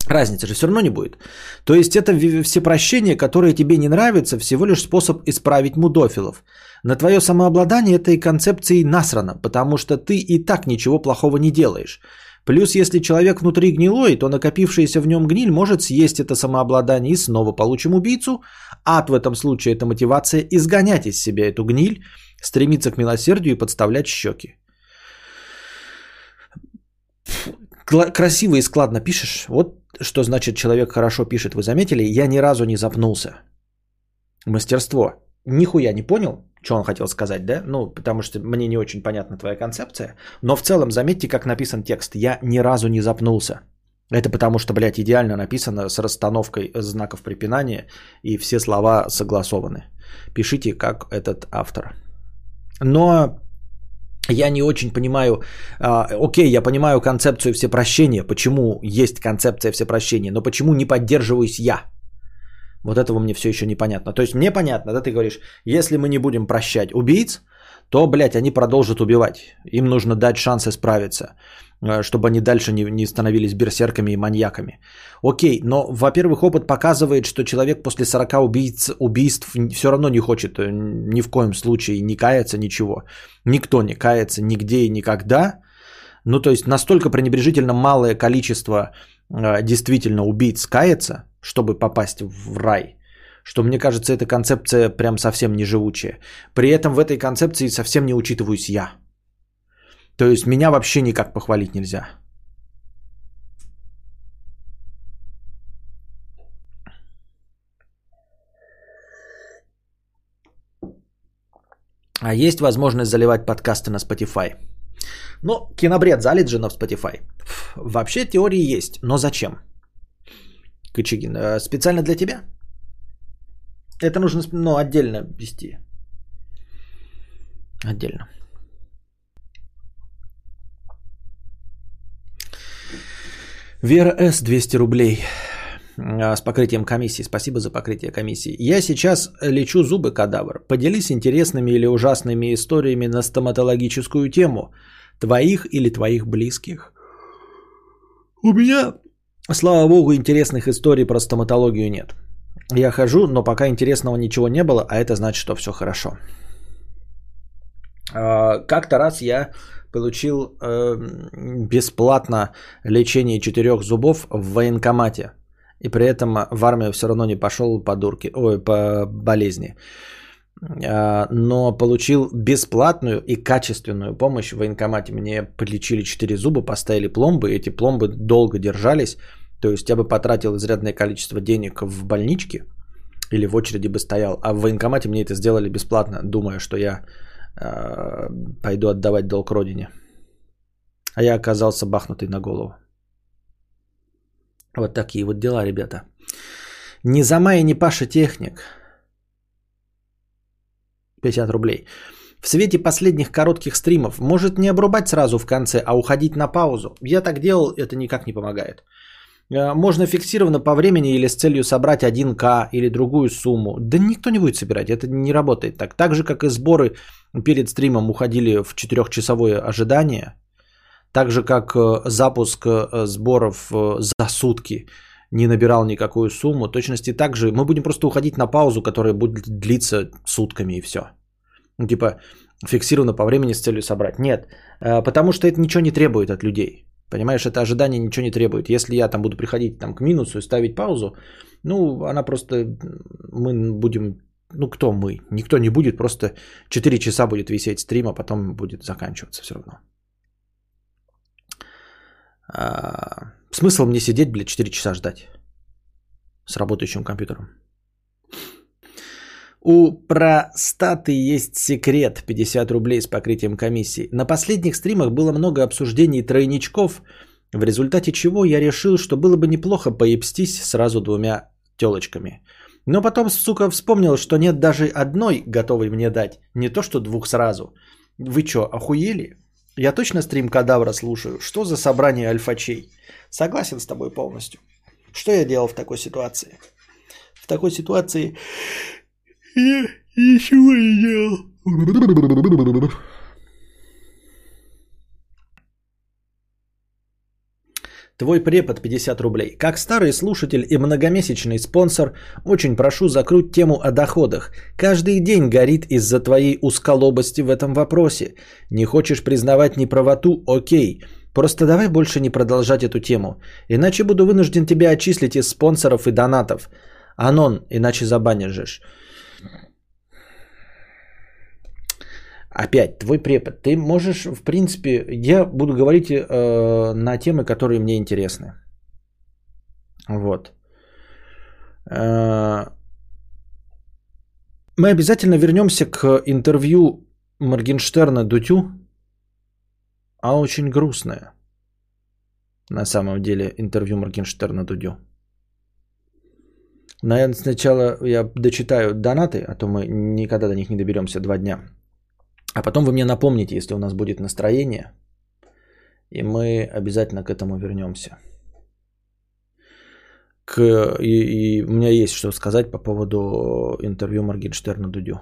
Разницы же все равно не будет. То есть это все прощения, которые тебе не нравятся, всего лишь способ исправить мудофилов. На твое самообладание этой концепции насрано, потому что ты и так ничего плохого не делаешь. Плюс, если человек внутри гнилой, то накопившаяся в нем гниль может съесть это самообладание и снова получим убийцу. Ад в этом случае – это мотивация изгонять из себя эту гниль, стремиться к милосердию и подставлять щеки. Красиво и складно пишешь. Вот что значит человек хорошо пишет. Вы заметили? Я ни разу не запнулся. Мастерство. Нихуя не понял, что он хотел сказать, да? Ну, потому что мне не очень понятна твоя концепция. Но в целом, заметьте, как написан текст. Я ни разу не запнулся. Это потому что, блядь, идеально написано с расстановкой знаков препинания, и все слова согласованы. Пишите, как этот автор. Но я не очень понимаю, а, окей, я понимаю концепцию всепрощения, почему есть концепция всепрощения, но почему не поддерживаюсь я? Вот этого мне все еще непонятно. То есть мне понятно, да, ты говоришь, если мы не будем прощать убийц, то, блядь, они продолжат убивать. Им нужно дать шанс исправиться, э, чтобы они дальше не, не становились берсерками и маньяками. Окей, но, во-первых, опыт показывает, что человек после 40 убийц, убийств все равно не хочет э, ни в коем случае не каяться, ничего. Никто не кается нигде и никогда. Ну, то есть настолько пренебрежительно малое количество э, действительно убийц кается, чтобы попасть в рай – что мне кажется, эта концепция прям совсем не живучая. При этом в этой концепции совсем не учитываюсь я. То есть меня вообще никак похвалить нельзя. А есть возможность заливать подкасты на Spotify? Ну, кинобред залит же на Spotify. Вообще теории есть, но зачем? Кочегин, э, специально для тебя? Это нужно ну, отдельно вести. Отдельно. Вера С. 200 рублей а, с покрытием комиссии. Спасибо за покрытие комиссии. Я сейчас лечу зубы кадавр. Поделись интересными или ужасными историями на стоматологическую тему. Твоих или твоих близких. У меня, слава богу, интересных историй про стоматологию нет. Я хожу, но пока интересного ничего не было, а это значит, что все хорошо. А, как-то раз я получил эм, бесплатно лечение четырех зубов в военкомате. И при этом в армию все равно не пошел по дурке, ой, по болезни. А, но получил бесплатную и качественную помощь в военкомате. Мне полечили четыре зуба, поставили пломбы. Эти пломбы долго держались. То есть я бы потратил изрядное количество денег в больничке или в очереди бы стоял, а в военкомате мне это сделали бесплатно, думая, что я э, пойду отдавать долг родине. А я оказался бахнутый на голову. Вот такие вот дела, ребята. Не Зама и не Паша Техник. 50 рублей. В свете последних коротких стримов может не обрубать сразу в конце, а уходить на паузу. Я так делал, это никак не помогает. Э, можно фиксированно по времени или с целью собрать 1К или другую сумму. Да никто не будет собирать, это не работает так. Так же, как и сборы перед стримом уходили в 4-часовое ожидание, так же, как э, запуск э, сборов за сутки не набирал никакую сумму, точности так же мы будем просто уходить на паузу, которая будет длиться сутками и все. Ну, типа фиксированно по времени с целью собрать. Нет, потому что это ничего не требует от людей. Понимаешь, это ожидание ничего не требует. Если я там буду приходить там, к минусу и ставить паузу, ну, она просто, мы будем, ну, кто мы? Никто не будет, просто 4 часа будет висеть стрим, а потом будет заканчиваться все равно. А, смысл мне сидеть, блядь, 4 часа ждать с работающим компьютером? У простаты есть секрет 50 рублей с покрытием комиссии. На последних стримах было много обсуждений тройничков, в результате чего я решил, что было бы неплохо поебстись сразу двумя телочками. Но потом, сука, вспомнил, что нет даже одной готовой мне дать, не то что двух сразу. Вы что, охуели? Я точно стрим кадавра слушаю. Что за собрание альфачей? Согласен с тобой полностью. Что я делал в такой ситуации? В такой ситуации я ничего не делал. Твой препод 50 рублей. Как старый слушатель и многомесячный спонсор, очень прошу закруть тему о доходах. Каждый день горит из-за твоей узколобости в этом вопросе. Не хочешь признавать неправоту? Окей. Просто давай больше не продолжать эту тему. Иначе буду вынужден тебя отчислить из спонсоров и донатов. Анон, иначе забанишь. Опять, твой препод. Ты можешь, в принципе, я буду говорить э, на темы, которые мне интересны. Вот. Э, мы обязательно вернемся к интервью Моргенштерна Дутю. А очень грустное. На самом деле интервью Моргенштерна Дудю. Наверное, сначала я дочитаю донаты, а то мы никогда до них не доберемся два дня. А потом вы мне напомните, если у нас будет настроение, и мы обязательно к этому вернемся. К, и, и у меня есть что сказать по поводу интервью Моргенштерна Дудю.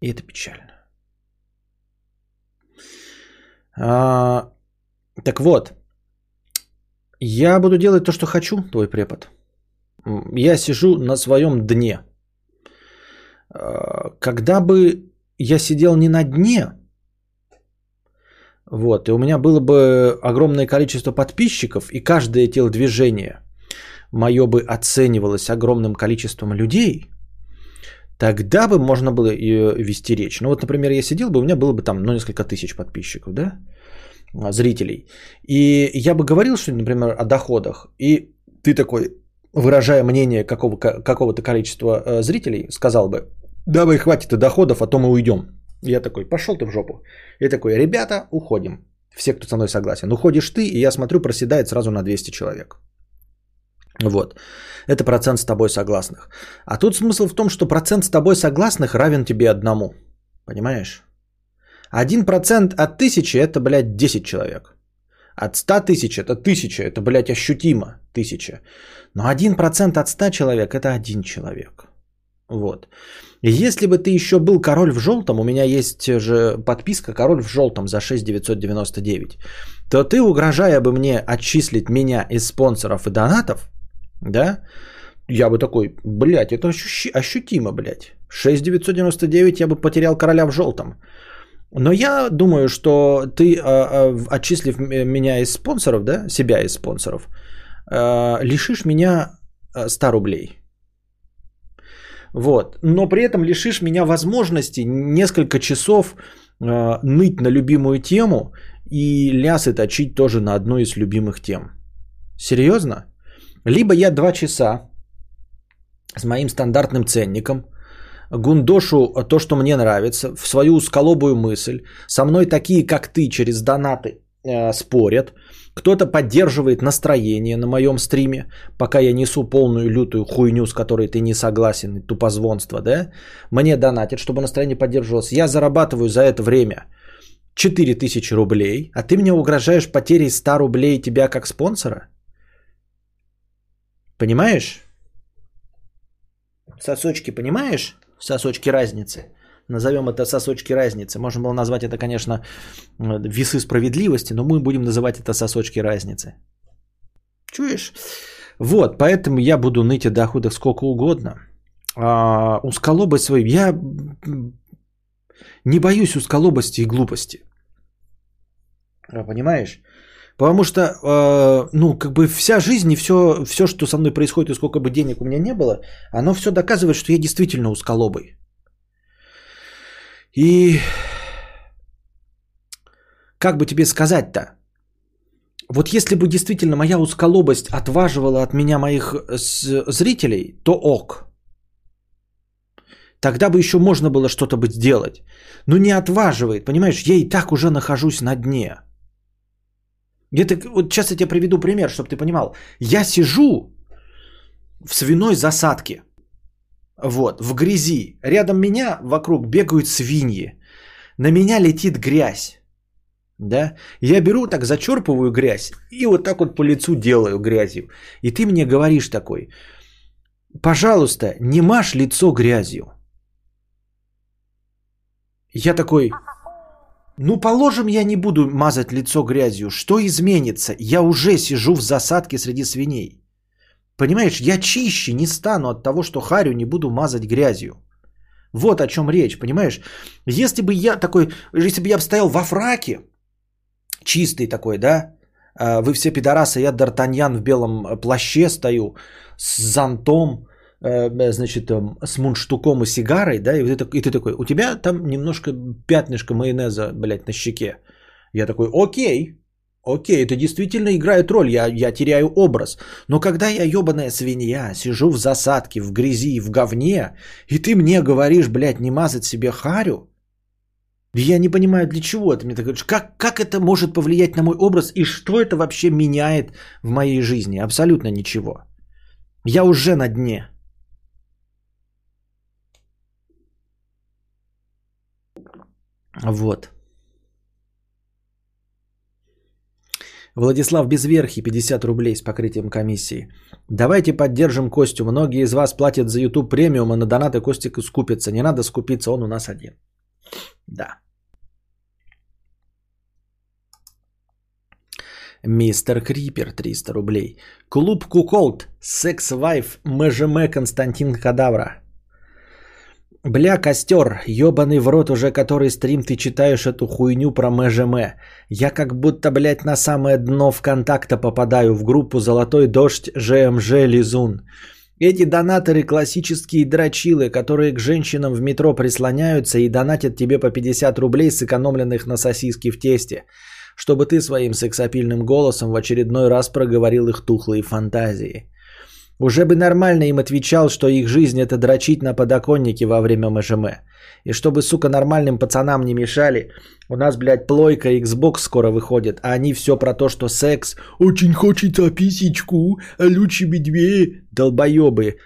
И это печально. А, так вот, я буду делать то, что хочу, твой препод. Я сижу на своем дне. А, когда бы я сидел не на дне, вот, и у меня было бы огромное количество подписчиков, и каждое телодвижение мое бы оценивалось огромным количеством людей, тогда бы можно было ее вести речь. Ну вот, например, я сидел бы, у меня было бы там, ну, несколько тысяч подписчиков, да, зрителей. И я бы говорил, что, например, о доходах, и ты такой, выражая мнение какого- какого-то количества э, зрителей, сказал бы, давай хватит и доходов, а то мы уйдем. Я такой, пошел ты в жопу. Я такой, ребята, уходим. Все, кто со мной согласен. Уходишь ты, и я смотрю, проседает сразу на 200 человек. Вот. Это процент с тобой согласных. А тут смысл в том, что процент с тобой согласных равен тебе одному. Понимаешь? Один процент от тысячи – это, блядь, 10 человек. От 100 тысяч – это тысяча, это, блядь, ощутимо тысяча. Но один процент от 100 человек – это один человек. Вот. Если бы ты еще был король в желтом, у меня есть же подписка король в желтом за 6999, то ты, угрожая бы мне отчислить меня из спонсоров и донатов, да, я бы такой, блядь, это ощу- ощутимо, блядь. 6999 я бы потерял короля в желтом. Но я думаю, что ты, а, а, отчислив меня из спонсоров, да, себя из спонсоров, а, лишишь меня 100 рублей. Вот. Но при этом лишишь меня возможности несколько часов ныть на любимую тему и лясы точить тоже на одну из любимых тем. Серьезно? Либо я два часа с моим стандартным ценником гундошу то, что мне нравится, в свою усколобую мысль. Со мной такие, как ты, через донаты э, спорят. Кто-то поддерживает настроение на моем стриме, пока я несу полную лютую хуйню, с которой ты не согласен, тупозвонство, да? Мне донатят, чтобы настроение поддерживалось. Я зарабатываю за это время 4000 рублей, а ты мне угрожаешь потерей 100 рублей тебя как спонсора? Понимаешь? Сосочки, понимаешь? Сосочки разницы. Назовем это сосочки разницы. Можно было назвать это, конечно, весы справедливости, но мы будем называть это сосочки разницы. Чуешь? Вот, поэтому я буду ныть о доходах сколько угодно. А, усколобость свою. Я не боюсь усколобости и глупости. Понимаешь? Потому что, э, ну, как бы вся жизнь и все, все, что со мной происходит, и сколько бы денег у меня не было, оно все доказывает, что я действительно усколобый. И как бы тебе сказать-то? Вот если бы действительно моя усколобость отваживала от меня моих зрителей, то ок. Тогда бы еще можно было что-то быть сделать. Но не отваживает, понимаешь? Я и так уже нахожусь на дне. Это, вот сейчас я тебе приведу пример, чтобы ты понимал. Я сижу в свиной засадке, вот, в грязи. Рядом меня вокруг бегают свиньи. На меня летит грязь. Да? Я беру так, зачерпываю грязь и вот так вот по лицу делаю грязью. И ты мне говоришь такой, пожалуйста, не мажь лицо грязью. Я такой, Ну, положим, я не буду мазать лицо грязью. Что изменится? Я уже сижу в засадке среди свиней. Понимаешь, я чище не стану от того, что харю не буду мазать грязью. Вот о чем речь, понимаешь? Если бы я такой, если бы я стоял во фраке, чистый такой, да, а, вы все пидорасы, я Д'Артаньян в белом плаще стою, с зонтом, э, значит, с мундштуком и сигарой, да, и, ты, и ты такой, у тебя там немножко пятнышко майонеза, блядь, на щеке. Я такой, окей, окей, это действительно играет роль, я, я теряю образ. Но когда я ебаная свинья, сижу в засадке, в грязи, в говне, и ты мне говоришь, блядь, не мазать себе харю, я не понимаю, для чего это мне так говоришь. Как, как это может повлиять на мой образ и что это вообще меняет в моей жизни? Абсолютно ничего. Я уже на дне. Вот. Владислав Безверхи, 50 рублей с покрытием комиссии. Давайте поддержим Костю. Многие из вас платят за YouTube премиум, а на донаты Костик скупится. Не надо скупиться, он у нас один. Да. Мистер Крипер 300 рублей. Клуб Куколд. Секс Вайф. МЖМ Константин Кадавра. Бля, костер, ебаный в рот уже который стрим ты читаешь эту хуйню про МЖМ. Я как будто, блядь, на самое дно ВКонтакта попадаю в группу «Золотой дождь ЖМЖ Лизун». Эти донаторы классические дрочилы, которые к женщинам в метро прислоняются и донатят тебе по 50 рублей, сэкономленных на сосиски в тесте, чтобы ты своим сексапильным голосом в очередной раз проговорил их тухлые фантазии. Уже бы нормально им отвечал, что их жизнь это дрочить на подоконнике во время МЖМ. И чтобы, сука, нормальным пацанам не мешали, у нас, блядь, плойка Xbox скоро выходит, а они все про то, что секс очень хочется писечку, а лучше медведь, долбоебы.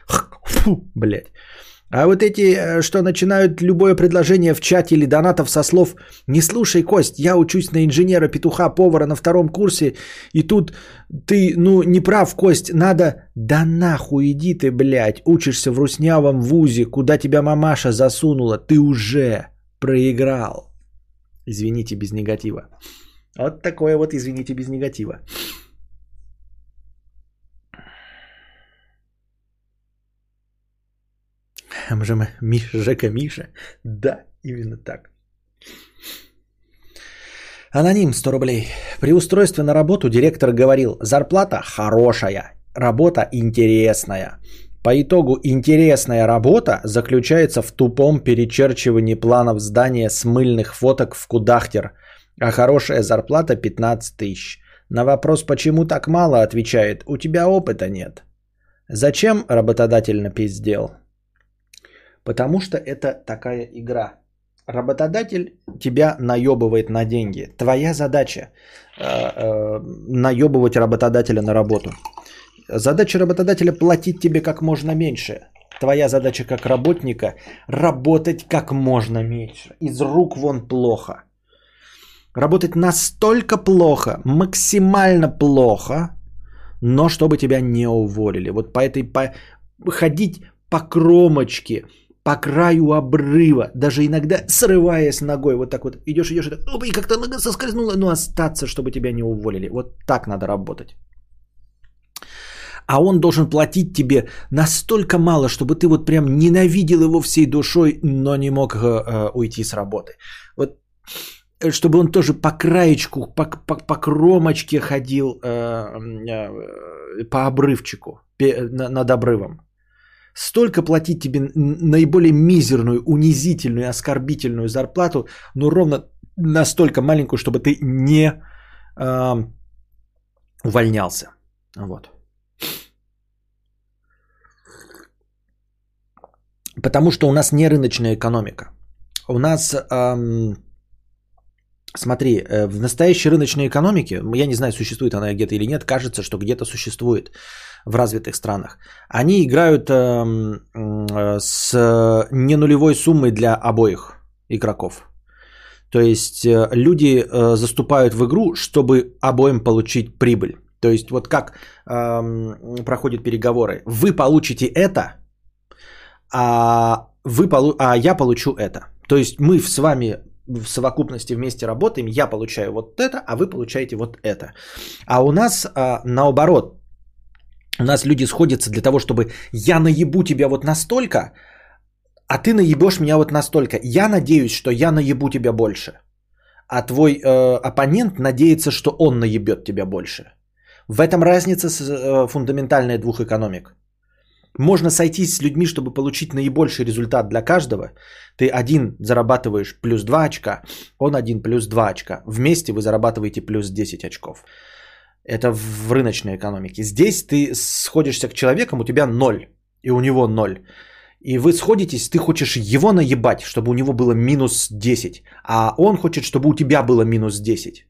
Фу, блядь. А вот эти, э, что начинают любое предложение в чате или донатов со слов «Не слушай, Кость, я учусь на инженера, петуха, повара на втором курсе, и тут ты, ну, не прав, Кость, надо...» Да нахуй иди ты, блядь, учишься в руснявом вузе, куда тебя мамаша засунула, ты уже проиграл. Извините без негатива. Вот такое вот извините без негатива. МЖМ, Миша, Жека, Миша. Да, именно так. Аноним 100 рублей. При устройстве на работу директор говорил, зарплата хорошая, работа интересная. По итогу интересная работа заключается в тупом перечерчивании планов здания с мыльных фоток в кудахтер, а хорошая зарплата 15 тысяч. На вопрос, почему так мало, отвечает, у тебя опыта нет. Зачем работодатель напиздел? Потому что это такая игра. Работодатель тебя наебывает на деньги. Твоя задача э, э, наебывать работодателя на работу. Задача работодателя платить тебе как можно меньше. Твоя задача как работника работать как можно меньше. Из рук вон плохо. Работать настолько плохо, максимально плохо, но чтобы тебя не уволили. Вот по этой по... ходить по кромочке, по краю обрыва, даже иногда срываясь ногой, вот так вот идешь, идешь, и, и как-то нога соскользнула, но остаться, чтобы тебя не уволили. Вот так надо работать. А он должен платить тебе настолько мало, чтобы ты вот прям ненавидел его всей душой, но не мог э, э уйти с работы. Вот э, чтобы он тоже по краечку, по, по, по кромочке ходил э, э, по обрывчику, над обрывом столько платить тебе наиболее мизерную, унизительную, оскорбительную зарплату, но ровно настолько маленькую, чтобы ты не э, увольнялся. Вот. Потому что у нас не рыночная экономика. У нас, эм, смотри, э, в настоящей рыночной экономике, я не знаю, существует она где-то или нет, кажется, что где-то существует в развитых странах, они играют э, э, с ненулевой суммой для обоих игроков. То есть э, люди э, заступают в игру, чтобы обоим получить прибыль. То есть вот как э, проходят переговоры. Вы получите это, а, вы полу- а я получу это. То есть мы с вами в совокупности вместе работаем, я получаю вот это, а вы получаете вот это. А у нас а, наоборот, у нас люди сходятся для того, чтобы я наебу тебя вот настолько, а ты наебешь меня вот настолько. Я надеюсь, что я наебу тебя больше. А твой э, оппонент надеется, что он наебет тебя больше. В этом разница с, э, фундаментальная двух экономик. Можно сойтись с людьми, чтобы получить наибольший результат для каждого. Ты один зарабатываешь плюс 2 очка, он один плюс 2 очка. Вместе вы зарабатываете плюс 10 очков. Это в рыночной экономике. Здесь ты сходишься к человекам, у тебя 0, и у него 0. И вы сходитесь, ты хочешь его наебать, чтобы у него было минус 10, а он хочет, чтобы у тебя было минус 10.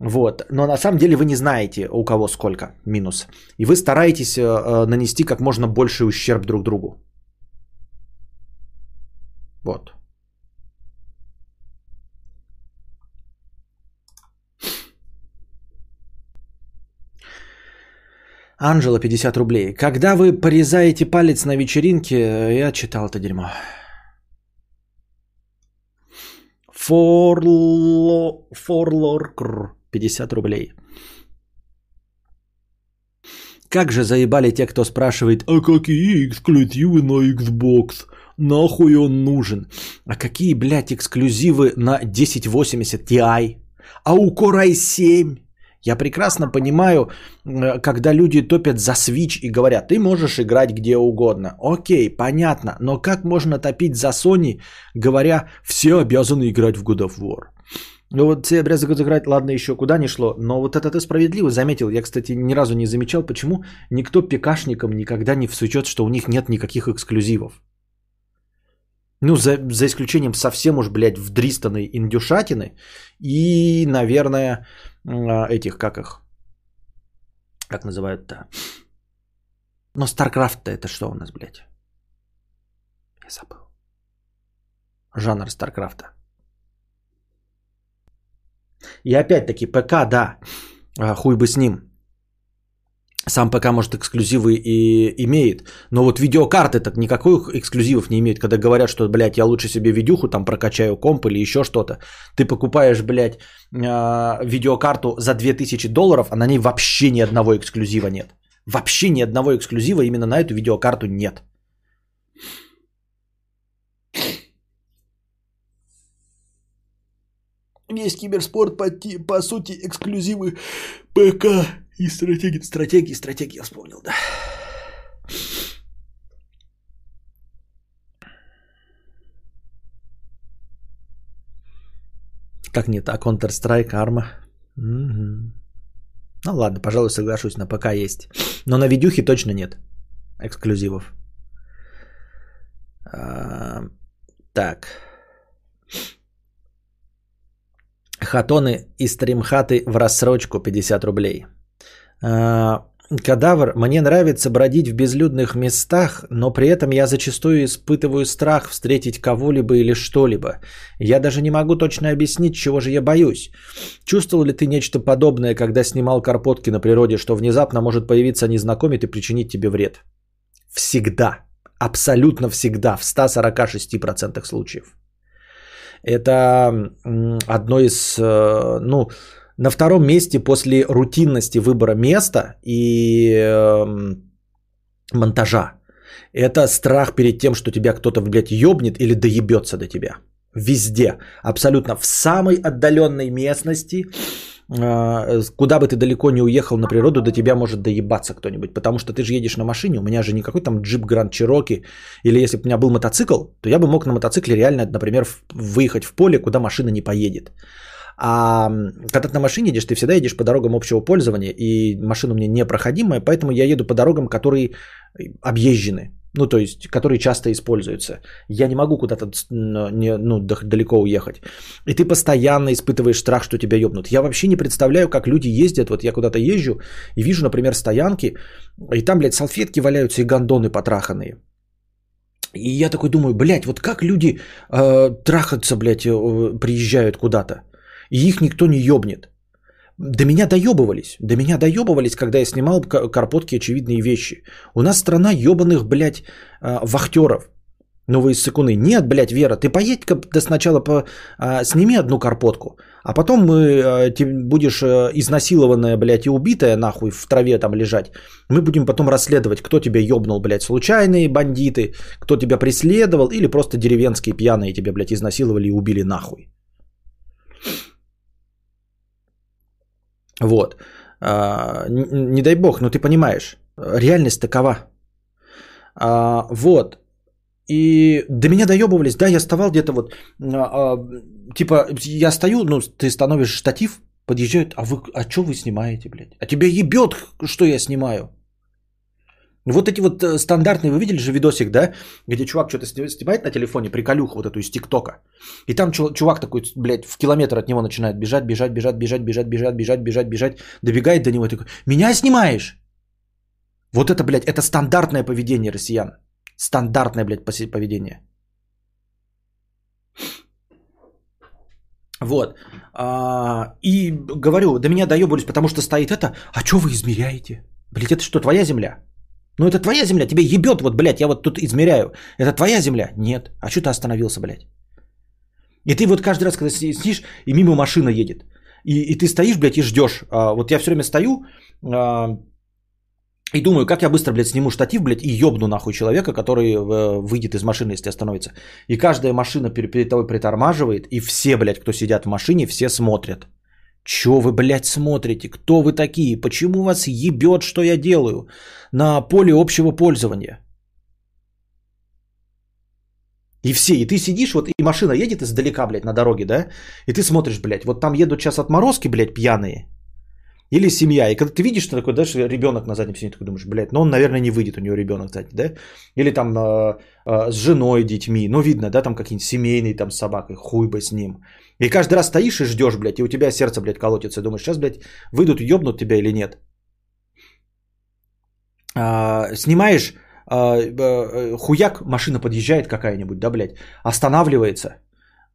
Вот. Но на самом деле вы не знаете, у кого сколько минус. И вы стараетесь э, э, нанести как можно больший ущерб друг другу. Вот. Анжела, 50 рублей. Когда вы порезаете палец на вечеринке, я читал это дерьмо. Форло... Форлоркр. 50 рублей. Как же заебали те, кто спрашивает, а какие эксклюзивы на Xbox? Нахуй он нужен? А какие, блядь, эксклюзивы на 1080 Ti? А у Core i7? Я прекрасно понимаю, э, когда люди топят за Switch и говорят, ты можешь играть где угодно. Окей, понятно, но как можно топить за Sony, говоря, все обязаны играть в God of War? Ну вот все обязаны играть, ладно, еще куда не шло, но вот это ты справедливо заметил. Я, кстати, ни разу не замечал, почему никто пикашникам никогда не всучет, что у них нет никаких эксклюзивов. Ну, за, за исключением совсем уж, блядь, вдристанной индюшатины и, наверное, этих, как их, как называют-то. Но StarCraft-то это что у нас, блядь? Я забыл. Жанр StarCraft. И опять-таки, ПК, да, а, хуй бы с ним. Сам ПК, может, эксклюзивы и имеет. Но вот видеокарты так никаких эксклюзивов не имеют. Когда говорят, что, блядь, я лучше себе видюху там прокачаю комп или еще что-то. Ты покупаешь, блядь, а, видеокарту за 2000 долларов, а на ней вообще ни одного эксклюзива нет. Вообще ни одного эксклюзива именно на эту видеокарту нет. Весь киберспорт по, по сути эксклюзивы ПК и стратегии. Стратегии, стратегии, я вспомнил, да. Как нет, а Counter-Strike, Arma? Угу. Ну ладно, пожалуй, соглашусь, на ПК есть. Но на видюхе точно нет эксклюзивов. А, так. Хатоны и стримхаты в рассрочку 50 рублей. А, кадавр, мне нравится бродить в безлюдных местах, но при этом я зачастую испытываю страх встретить кого-либо или что-либо. Я даже не могу точно объяснить, чего же я боюсь. Чувствовал ли ты нечто подобное, когда снимал карпотки на природе, что внезапно может появиться незнакомец и причинить тебе вред? Всегда. Абсолютно всегда. В 146% случаев. Это одно из, э, ну, на втором месте после рутинности выбора места и эм, монтажа. Это страх перед тем, что тебя кто-то, блядь, ёбнет или доебется до тебя. Везде. Абсолютно. В самой отдаленной местности а, куда бы ты далеко не уехал на природу, до тебя может доебаться кто-нибудь. Потому что ты же едешь на машине, у меня же никакой там джип Гранд Чироки. Или если бы у меня был мотоцикл, то я бы мог на мотоцикле реально, например, выехать в поле, куда машина не поедет. А когда ты на машине едешь, ты всегда едешь по дорогам общего пользования, и машина у меня непроходимая, поэтому я еду по дорогам, которые объезжены. Ну, то есть, которые часто используются. Я не могу куда-то ну, далеко уехать. И ты постоянно испытываешь страх, что тебя ёбнут. Я вообще не представляю, как люди ездят. Вот я куда-то езжу и вижу, например, стоянки, и там, блядь, салфетки валяются и гондоны потраханные. И я такой думаю, блядь, вот как люди э, трахаться, блядь, э, приезжают куда-то, и их никто не ёбнет. До меня доебывались. До меня доебывались, когда я снимал карпотки очевидные вещи. У нас страна ебаных, блядь, а, вахтеров. Вы сыкуны. Нет, блядь, Вера, ты поедь-ка да сначала по, а, сними одну карпотку, а потом мы, а, ты будешь а, изнасилованная, блядь, и убитая нахуй в траве там лежать. Мы будем потом расследовать, кто тебя ёбнул, блядь, случайные бандиты, кто тебя преследовал или просто деревенские пьяные тебя, блядь, изнасиловали и убили нахуй. Вот. А, не, дай бог, но ты понимаешь, реальность такова. А, вот. И до меня доебывались, да, я вставал где-то вот, а, типа, я стою, ну, ты становишь штатив, подъезжают, а вы, а что вы снимаете, блядь? А тебя ебет, что я снимаю. Вот эти вот э, стандартные, вы видели же видосик, да, где чувак что-то снимает на телефоне, приколюху вот эту из ТикТока. И там чувак такой, блядь, в километр от него начинает бежать, бежать, бежать, бежать, бежать, бежать, бежать, бежать, бежать, добегает до него и такой, меня снимаешь? Вот это, блядь, это стандартное поведение россиян. Стандартное, блядь, поведение. Вот. А, и говорю, до меня доебались, потому что стоит это. А что вы измеряете? Блядь, это что, твоя земля? Ну это твоя земля, тебе ебет, вот, блядь, я вот тут измеряю. Это твоя земля? Нет. А что ты остановился, блядь? И ты вот каждый раз, когда сидишь, и мимо машина едет, и, и ты стоишь, блядь, и ждешь. А, вот я все время стою, а, и думаю, как я быстро, блядь, сниму штатив, блядь, и ёбну нахуй человека, который э, выйдет из машины, если остановится. И каждая машина перед, перед тобой притормаживает, и все, блядь, кто сидят в машине, все смотрят. Чё вы, блядь, смотрите? Кто вы такие? Почему вас ебет, что я делаю на поле общего пользования? И все, и ты сидишь, вот и машина едет издалека, блядь, на дороге, да? И ты смотришь, блядь, вот там едут сейчас отморозки, блядь, пьяные. Или семья. И когда ты видишь, что такой, даже ребенок на заднем сиденье, такой думаешь, блядь, ну он, наверное, не выйдет, у него ребенок, кстати, да? Или там э, с женой, детьми, ну видно, да, там какие-нибудь семейные там с собакой, хуй бы с ним. И каждый раз стоишь и ждешь, блядь, и у тебя сердце, блядь, колотится. И думаешь, сейчас, блядь, выйдут и ебнут тебя или нет. А, снимаешь, а, а, хуяк, машина подъезжает какая-нибудь, да, блядь, останавливается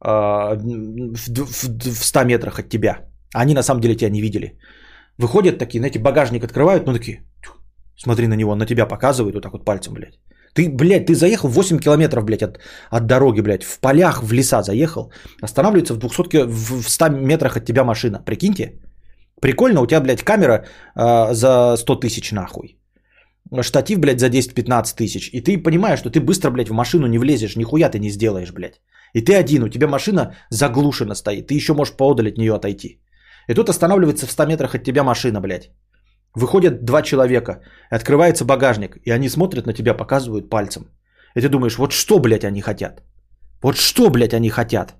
а, в, в, в 100 метрах от тебя. Они на самом деле тебя не видели. Выходят такие, знаете, багажник открывают, ну такие, смотри на него, на тебя показывают вот так вот пальцем, блядь. Ты, блядь, ты заехал 8 километров, блядь, от, от дороги, блядь, в полях, в леса заехал. Останавливается в 200, в 100 метрах от тебя машина. Прикиньте. Прикольно, у тебя, блядь, камера э, за 100 тысяч нахуй. Штатив, блядь, за 10-15 тысяч. И ты понимаешь, что ты быстро, блядь, в машину не влезешь, нихуя ты не сделаешь, блядь. И ты один, у тебя машина заглушена стоит. Ты еще можешь поодаль от нее отойти. И тут останавливается в 100 метрах от тебя машина, блядь. Выходят два человека, открывается багажник, и они смотрят на тебя, показывают пальцем. И ты думаешь, вот что, блядь, они хотят? Вот что, блядь, они хотят?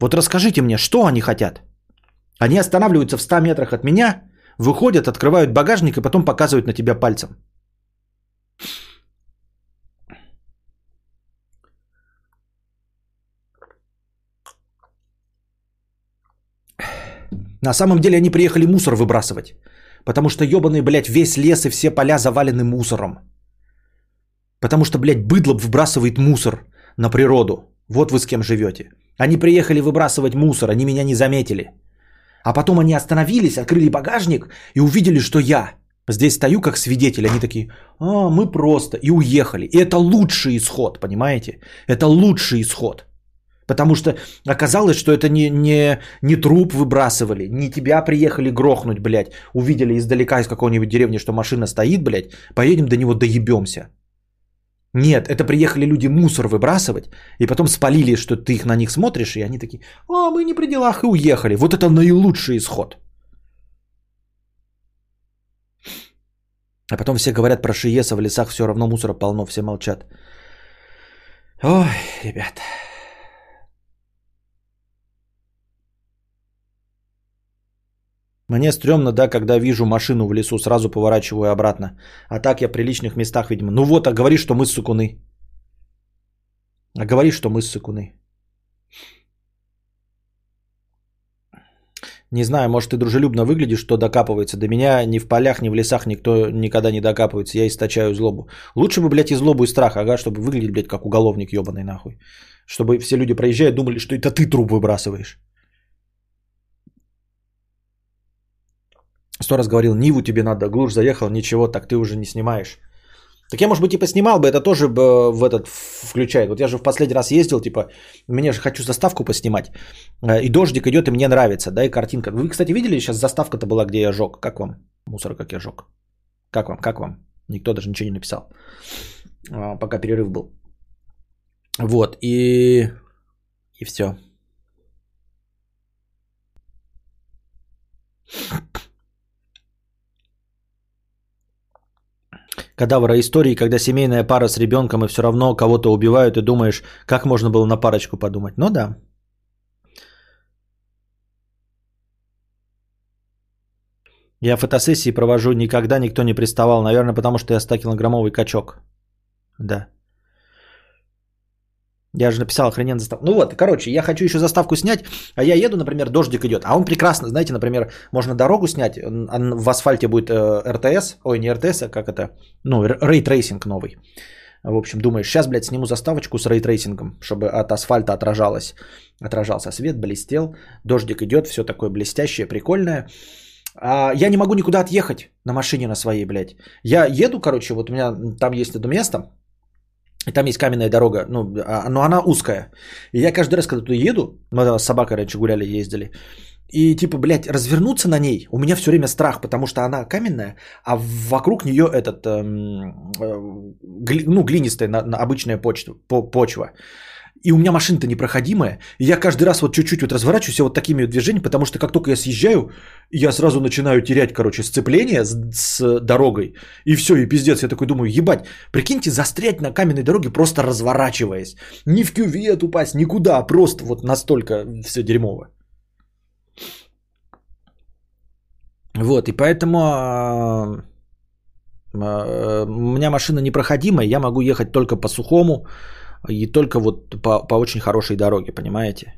Вот расскажите мне, что они хотят? Они останавливаются в 100 метрах от меня, выходят, открывают багажник и потом показывают на тебя пальцем. На самом деле они приехали мусор выбрасывать. Потому что ебаный, блядь, весь лес и все поля завалены мусором. Потому что, блядь, быдло выбрасывает мусор на природу. Вот вы с кем живете. Они приехали выбрасывать мусор, они меня не заметили. А потом они остановились, открыли багажник и увидели, что я здесь стою как свидетель. Они такие, а, мы просто. И уехали. И это лучший исход, понимаете? Это лучший исход. Потому что оказалось, что это не, не, не труп выбрасывали, не тебя приехали грохнуть, блядь. Увидели издалека из какой-нибудь деревни, что машина стоит, блядь, поедем до него доебемся. Нет, это приехали люди мусор выбрасывать, и потом спалили, что ты их на них смотришь, и они такие, а, мы не при делах, и уехали. Вот это наилучший исход. А потом все говорят про Шиеса в лесах, все равно мусора полно, все молчат. Ой, ребята. Мне стрёмно, да, когда вижу машину в лесу, сразу поворачиваю обратно. А так я при личных местах, видимо. Ну вот, а говоришь, что мы сыкуны. А говоришь, что мы сыкуны. Не знаю, может ты дружелюбно выглядишь, что докапывается. До меня ни в полях, ни в лесах никто никогда не докапывается. Я источаю злобу. Лучше бы, блядь, и злобу, и страх, ага, чтобы выглядеть, блядь, как уголовник ебаный нахуй. Чтобы все люди проезжают, думали, что это ты труп выбрасываешь. Сто раз говорил, Ниву тебе надо, глушь заехал, ничего, так ты уже не снимаешь. Так я, может быть, типа снимал бы, это тоже бы в этот включает. Вот я же в последний раз ездил, типа, мне же хочу заставку поснимать. Э, и дождик идет, и мне нравится, да, и картинка. Вы, кстати, видели, сейчас заставка-то была, где я жег. Как вам? Мусор, как я жег. Как вам, как вам? Никто даже ничего не написал. А, пока перерыв был. Вот, и... И все. Кадавра истории, когда семейная пара с ребенком и все равно кого-то убивают, и думаешь, как можно было на парочку подумать. Ну да. Я фотосессии провожу, никогда никто не приставал. Наверное, потому что я 100-килограммовый качок. Да. Я же написал охрененно заставку. Ну вот, короче, я хочу еще заставку снять, а я еду, например, дождик идет. А он прекрасно, знаете, например, можно дорогу снять, в асфальте будет э, RTX, ой, не RTX, а как это, ну, ray tracing новый. В общем, думаешь, сейчас, блядь, сниму заставочку с ray tracing ом, чтобы от асфальта отражалось, отражался свет, блестел, дождик идет, все такое блестящее, прикольное. А я не могу никуда отъехать на машине на своей, блядь. Я еду, короче, вот у меня там есть это место, там есть каменная дорога, ну, а, но она узкая. И я каждый раз, когда туда еду, мы с собакой раньше гуляли, ездили, и типа, блядь, развернуться на ней, у меня все время страх, потому что она каменная, а вокруг нее этот, эм, э, гли, ну, глинистая, на, на обычная почва, по, почва и у меня машина-то непроходимая, и я каждый раз вот чуть-чуть вот разворачиваюсь вот такими движениями, потому что как только я съезжаю, я сразу начинаю терять, короче, сцепление с, с дорогой, и все, и пиздец, я такой думаю, ебать, прикиньте, застрять на каменной дороге, просто разворачиваясь, ни в кювет упасть, никуда, просто вот настолько все дерьмово. Вот, и поэтому а, а, у меня машина непроходимая, я могу ехать только по сухому, и только вот по, по очень хорошей дороге, понимаете?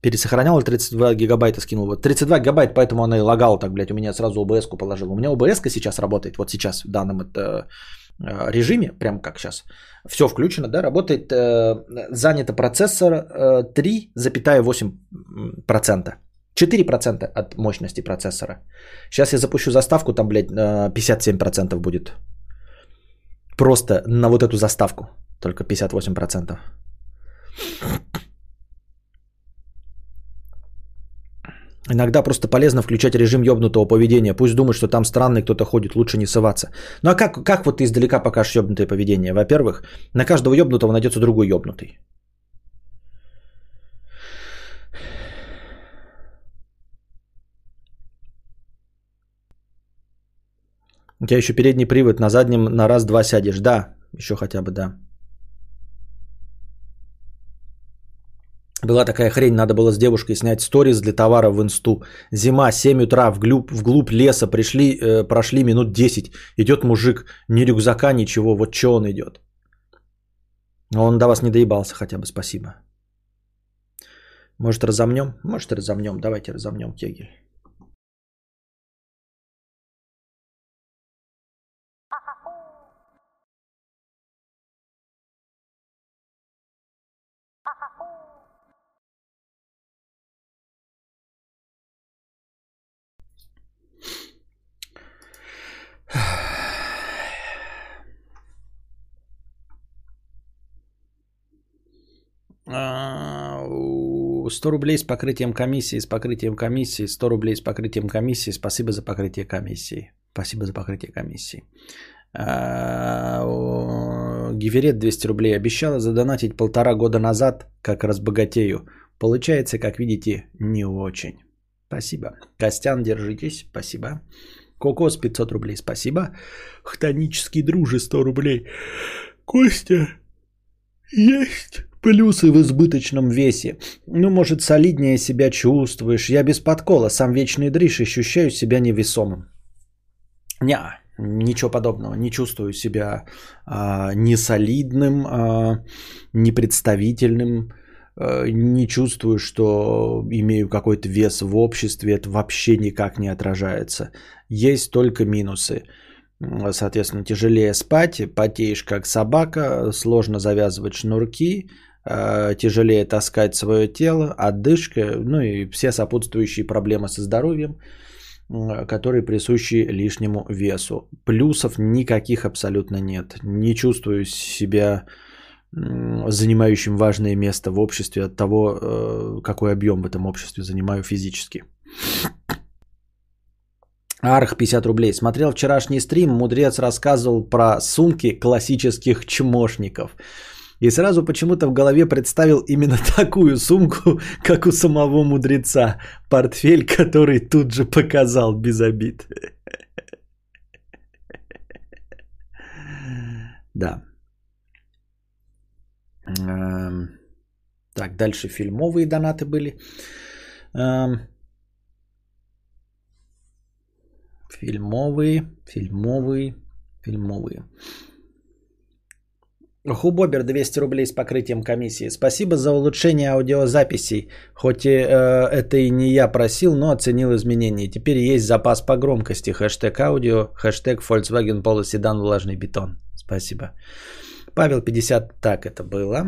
Пересохранял и 32 гигабайта скинул. Вот 32 гигабайта, поэтому она и лагала так, блядь. У меня сразу ОБС-ку положил. У меня ОБС сейчас работает, вот сейчас в данном это э, режиме, прям как сейчас. Все включено, да, работает. Э, занято процессор э, 3,8%. 4% от мощности процессора. Сейчас я запущу заставку, там, блядь, 57% будет Просто на вот эту заставку. Только 58%. Иногда просто полезно включать режим ёбнутого поведения. Пусть думает, что там странный кто-то ходит, лучше не сываться. Ну а как, как вот ты издалека покажешь ёбнутое поведение? Во-первых, на каждого ёбнутого найдется другой ёбнутый. У тебя еще передний привод, на заднем на раз-два сядешь. Да, еще хотя бы, да. Была такая хрень, надо было с девушкой снять сторис для товара в инсту. Зима, 7 утра, вглубь, вглубь леса, пришли, э, прошли минут 10. Идет мужик, ни рюкзака, ничего, вот что он идет. Он до вас не доебался хотя бы, спасибо. Может разомнем? Может разомнем, давайте разомнем кегель. 100 рублей с покрытием комиссии, с покрытием комиссии, 100 рублей с покрытием комиссии. Спасибо за покрытие комиссии. Спасибо за покрытие комиссии. А, Гиверет 200 рублей обещала задонатить полтора года назад, как разбогатею. Получается, как видите, не очень. Спасибо. Костян, держитесь. Спасибо. Кокос 500 рублей. Спасибо. Хтонический дружи 100 рублей. Костя, есть плюсы в избыточном весе. Ну, может, солиднее себя чувствуешь. Я без подкола, сам вечный дрищ, ощущаю себя невесомым. Ня, ничего подобного. Не чувствую себя а, несолидным, а, непредставительным. А, не чувствую, что имею какой-то вес в обществе. Это вообще никак не отражается. Есть только минусы. Соответственно, тяжелее спать, потеешь как собака, сложно завязывать шнурки, тяжелее таскать свое тело, отдышка, ну и все сопутствующие проблемы со здоровьем. которые присущи лишнему весу. Плюсов никаких абсолютно нет. Не чувствую себя занимающим важное место в обществе от того, э, какой объем в этом обществе занимаю физически. Арх 50 рублей. Смотрел вчерашний стрим, мудрец рассказывал про сумки классических чмошников. И сразу почему-то в голове представил именно такую сумку, как у самого мудреца. Портфель, который тут же показал без обид. Да. Эм, так, дальше фильмовые донаты были. Эм, фильмовые, фильмовые, фильмовые. Хубобер 200 рублей с покрытием комиссии. Спасибо за улучшение аудиозаписей. Хоть и, э, это и не я просил, но оценил изменения. Теперь есть запас по громкости. Хэштег аудио, хэштег Volkswagen Polo влажный бетон. Спасибо. Павел 50. Так это было.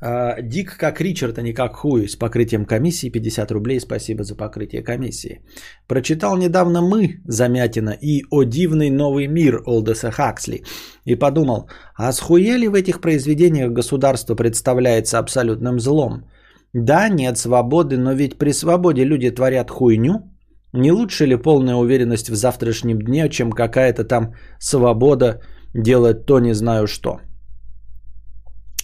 Дик как Ричард, а не как Хуй с покрытием комиссии 50 рублей. Спасибо за покрытие комиссии. Прочитал недавно мы Замятина и «О дивный новый мир» Олдеса Хаксли и подумал, а схуели в этих произведениях государство представляется абсолютным злом? Да, нет свободы, но ведь при свободе люди творят хуйню. Не лучше ли полная уверенность в завтрашнем дне, чем какая-то там свобода делать то не знаю что?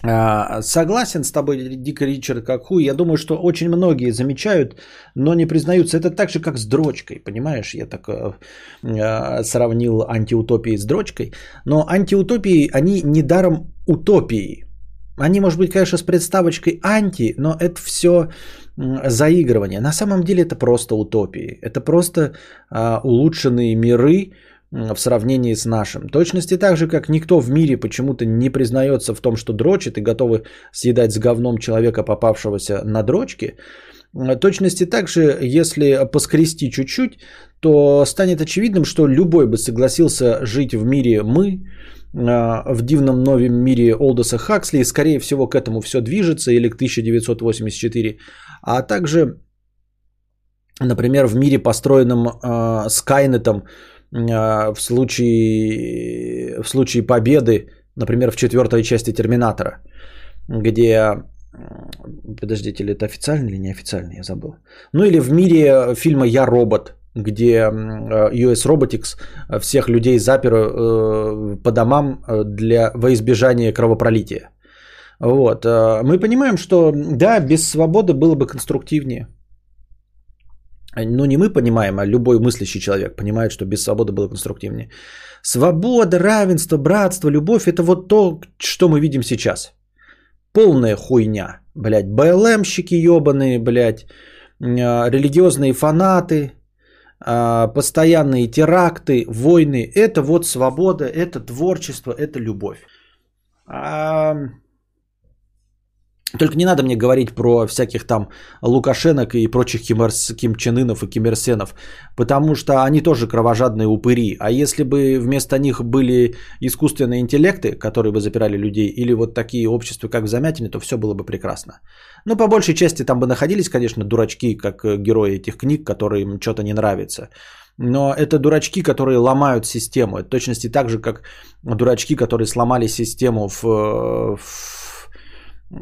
А, согласен с тобой, Дик Ричард, как хуй. Я думаю, что очень многие замечают, но не признаются. Это так же, как с дрочкой, понимаешь? Я так э, сравнил антиутопии с дрочкой. Но антиутопии, они недаром утопии. Они, может быть, конечно, с представочкой анти, но это все заигрывание. На самом деле это просто утопии. Это просто э, улучшенные миры, в сравнении с нашим. Точности так же, как никто в мире почему-то не признается в том, что дрочит и готовы съедать с говном человека, попавшегося на дрочке. Точности так же, если поскрести чуть-чуть, то станет очевидным, что любой бы согласился жить в мире мы, а, в дивном новом мире Олдоса Хаксли, и скорее всего к этому все движется, или к 1984, а также, например, в мире, построенном э, Скайнетом, а, в случае, в случае победы, например, в четвертой части Терминатора, где Подождите, или это официально или неофициально, я забыл. Ну или в мире фильма «Я робот», где US Robotics всех людей запер э, по домам э, для, во избежание кровопролития. Вот. Э, мы понимаем, что да, без свободы было бы конструктивнее ну не мы понимаем, а любой мыслящий человек понимает, что без свободы было конструктивнее. Свобода, равенство, братство, любовь – это вот то, что мы видим сейчас. Полная хуйня, блядь. БЛМщики ебаные, блядь. А, религиозные фанаты, а, постоянные теракты, войны. Это вот свобода, это творчество, это любовь. А только не надо мне говорить про всяких там Лукашенок и прочих кимерс, Ким и Ким потому что они тоже кровожадные упыри. А если бы вместо них были искусственные интеллекты, которые бы запирали людей, или вот такие общества, как в Замятине, то все было бы прекрасно. Ну, по большей части там бы находились, конечно, дурачки, как герои этих книг, которые им что-то не нравится. Но это дурачки, которые ломают систему. Это точности так же, как дурачки, которые сломали систему в, в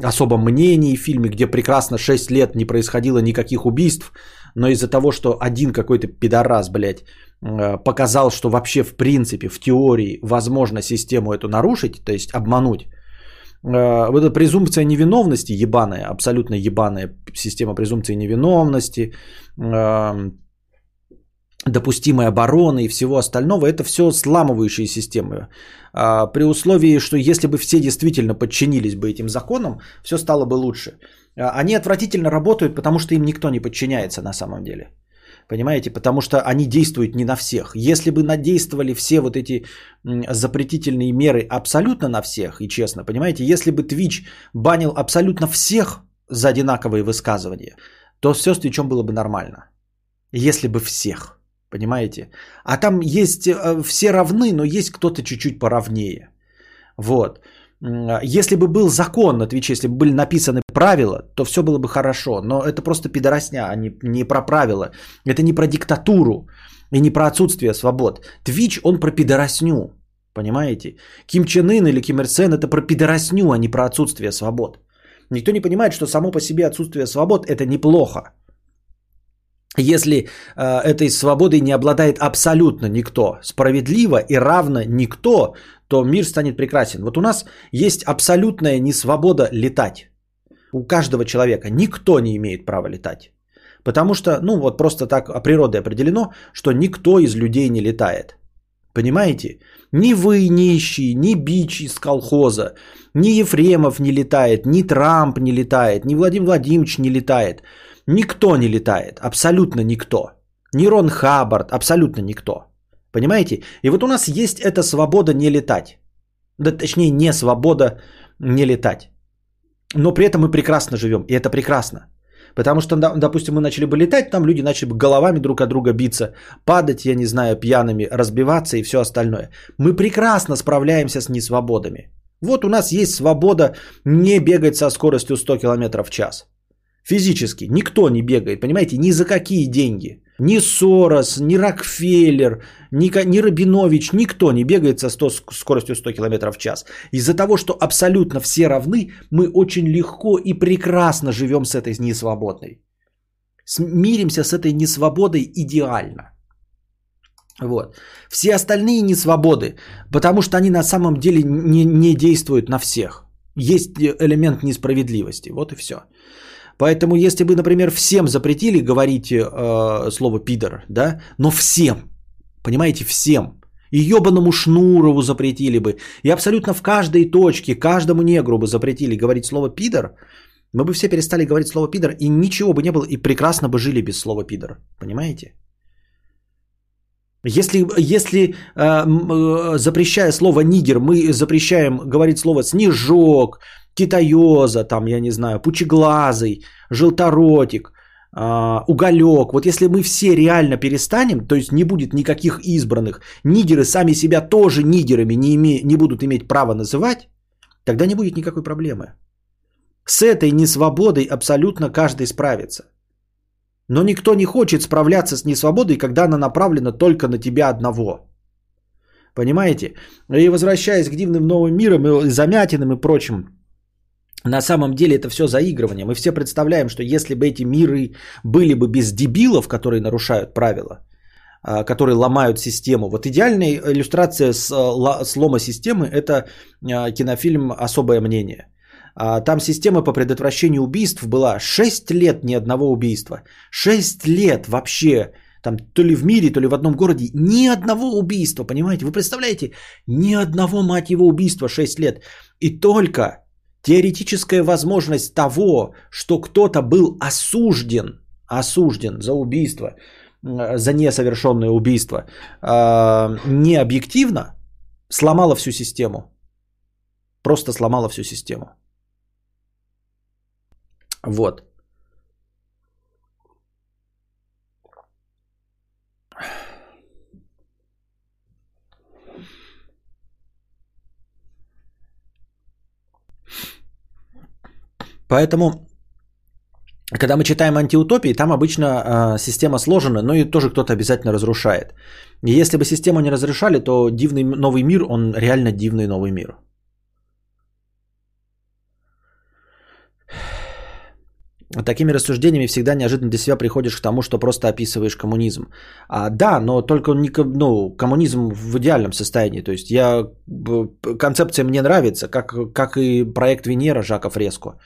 особом мнении фильме, где прекрасно 6 лет не происходило никаких убийств, но из-за того, что один какой-то пидорас, блядь, э, показал, что вообще в принципе, в теории возможно систему эту нарушить, то есть обмануть, э, вот эта презумпция невиновности ебаная, абсолютно ебаная система презумпции невиновности, эм, допустимой обороны и всего остального, это все сламывающие системы. А, при условии, что если бы все действительно подчинились бы этим законам, все стало бы лучше. А, они отвратительно работают, потому что им никто не подчиняется на самом деле. Понимаете? Потому что они действуют не на всех. Если бы надействовали все вот эти запретительные меры абсолютно на всех, и честно, понимаете, если бы Twitch банил абсолютно всех за одинаковые высказывания, то все с Твичом было бы нормально. Если бы всех. Понимаете? А там есть, э, все равны, но есть кто-то чуть-чуть поровнее. Вот. Если бы был закон на Твиче, если бы были написаны правила, то все было бы хорошо. Но это просто пидоросня, а не, не про правила. Это не про диктатуру и не про отсутствие свобод. Твич, он про пидоросню. Понимаете? Ким Чен Ын или Ким Ир Сен это про пидоросню, а не про отсутствие свобод. Никто не понимает, что само по себе отсутствие свобод это неплохо. Если э, этой свободой не обладает абсолютно никто, справедливо и равно никто, то мир станет прекрасен. Вот у нас есть абсолютная несвобода летать. У каждого человека никто не имеет права летать. Потому что, ну вот просто так природой определено, что никто из людей не летает. Понимаете? Ни вы нищий, ни Бич из колхоза, ни Ефремов не летает, ни Трамп не летает, ни Владимир Владимирович не летает. Никто не летает, абсолютно никто. Ни Рон Хаббард, абсолютно никто. Понимаете? И вот у нас есть эта свобода не летать. Да точнее, не свобода не летать. Но при этом мы прекрасно живем, и это прекрасно. Потому что, допустим, мы начали бы летать, там люди начали бы головами друг от друга биться, падать, я не знаю, пьяными, разбиваться и все остальное. Мы прекрасно справляемся с несвободами. Вот у нас есть свобода не бегать со скоростью 100 км в час. Физически никто не бегает, понимаете, ни за какие деньги. Ни Сорос, ни Рокфеллер, ни, ни Рабинович, никто не бегает со 100, скоростью 100 км в час. Из-за того, что абсолютно все равны, мы очень легко и прекрасно живем с этой несвободной. Миримся с этой несвободой идеально. Вот. Все остальные несвободы, потому что они на самом деле не, не действуют на всех. Есть элемент несправедливости. Вот и все. Поэтому, если бы, например, всем запретили говорить э, слово пидор, да, но всем, понимаете, всем, и ебаному Шнурову запретили бы, и абсолютно в каждой точке, каждому негру бы запретили говорить слово пидор, мы бы все перестали говорить слово пидор, и ничего бы не было, и прекрасно бы жили без слова пидор. Понимаете? Если, если э, э, запрещая слово нигер, мы запрещаем говорить слово снежок, китаёза, там, я не знаю, пучеглазый, желторотик, э, уголек. Вот если мы все реально перестанем, то есть не будет никаких избранных, нигеры сами себя тоже нигерами не, име, не будут иметь права называть, тогда не будет никакой проблемы. С этой несвободой абсолютно каждый справится. Но никто не хочет справляться с несвободой, когда она направлена только на тебя одного. Понимаете? И возвращаясь к дивным новым мирам и замятинам и прочим, на самом деле это все заигрывание. Мы все представляем, что если бы эти миры были бы без дебилов, которые нарушают правила, а, которые ломают систему. Вот идеальная иллюстрация слома системы – это а, кинофильм «Особое мнение». А, там система по предотвращению убийств была 6 лет ни одного убийства. 6 лет вообще, там то ли в мире, то ли в одном городе, ни одного убийства, понимаете? Вы представляете? Ни одного, мать его, убийства 6 лет. И только теоретическая возможность того, что кто-то был осужден, осужден за убийство, за несовершенное убийство, а, не объективно, сломала всю систему. Просто сломала всю систему. Вот. Поэтому, когда мы читаем антиутопии, там обычно э, система сложена, но и тоже кто-то обязательно разрушает. И если бы систему не разрушали, то дивный новый мир, он реально дивный новый мир. такими рассуждениями всегда неожиданно для себя приходишь к тому, что просто описываешь коммунизм. А, да, но только не, ну, коммунизм в идеальном состоянии. То есть я, концепция мне нравится, как, как и проект Венера Жака Фреско.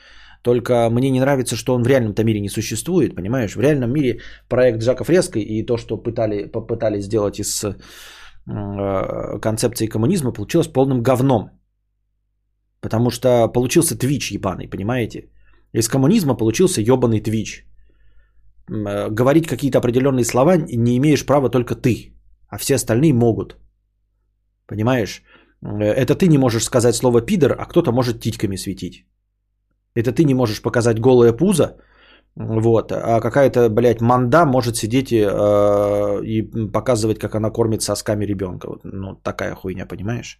Только мне не нравится, что он в реальном-то мире не существует, понимаешь? В реальном мире проект Жака Фреско и то, что пытали, попытались сделать из э, концепции коммунизма, получилось полным говном. Потому что получился твич ебаный, понимаете? Из коммунизма получился ебаный твич. Э, говорить какие-то определенные слова не имеешь права только ты, а все остальные могут. Понимаешь? Э, это ты не можешь сказать слово пидор, а кто-то может титьками светить. Это ты не можешь показать голое пузо, вот, а какая-то, блядь, манда может сидеть и, э, и показывать, как она кормит сосками ребенка. Вот, ну, такая хуйня, понимаешь?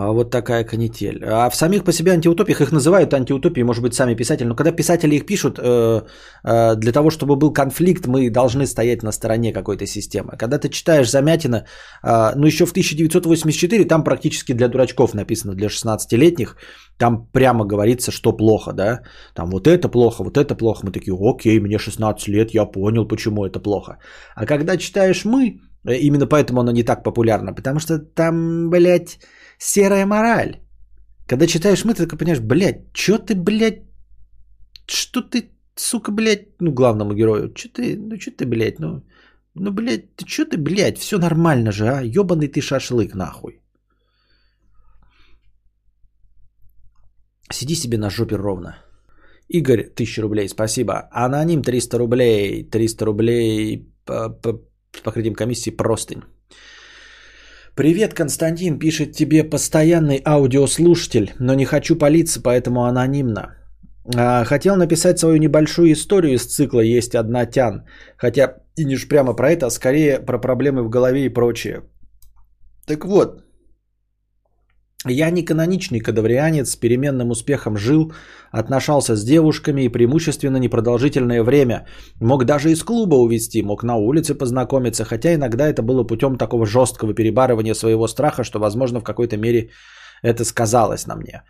А вот такая канитель. А в самих по себе антиутопиях их называют антиутопией, может быть, сами писатели. Но когда писатели их пишут, э, э, для того, чтобы был конфликт, мы должны стоять на стороне какой-то системы. Когда ты читаешь Замятина, э, ну еще в 1984, там практически для дурачков написано, для 16-летних, там прямо говорится, что плохо, да. Там вот это плохо, вот это плохо. Мы такие, окей, мне 16 лет, я понял, почему это плохо. А когда читаешь мы, именно поэтому оно не так популярно, потому что там, блядь, серая мораль. Когда читаешь мы, ты такой понимаешь, блядь, что ты, блядь, что ты, сука, блядь, ну, главному герою, что ты, ну, что ты, блядь, ну, ну, блядь, ты что ты, блядь, все нормально же, а, ебаный ты шашлык, нахуй. Сиди себе на жопе ровно. Игорь, 1000 рублей, спасибо. Аноним 300 рублей, 300 рублей по, по, покрытием комиссии простынь. Привет, Константин, пишет тебе постоянный аудиослушатель, но не хочу палиться, поэтому анонимно. А, хотел написать свою небольшую историю из цикла «Есть одна тян», хотя и не ж прямо про это, а скорее про проблемы в голове и прочее. Так вот, я не каноничный кадаврианец, с переменным успехом жил, отношался с девушками и преимущественно непродолжительное время. Мог даже из клуба увезти, мог на улице познакомиться, хотя иногда это было путем такого жесткого перебарывания своего страха, что, возможно, в какой-то мере это сказалось на мне.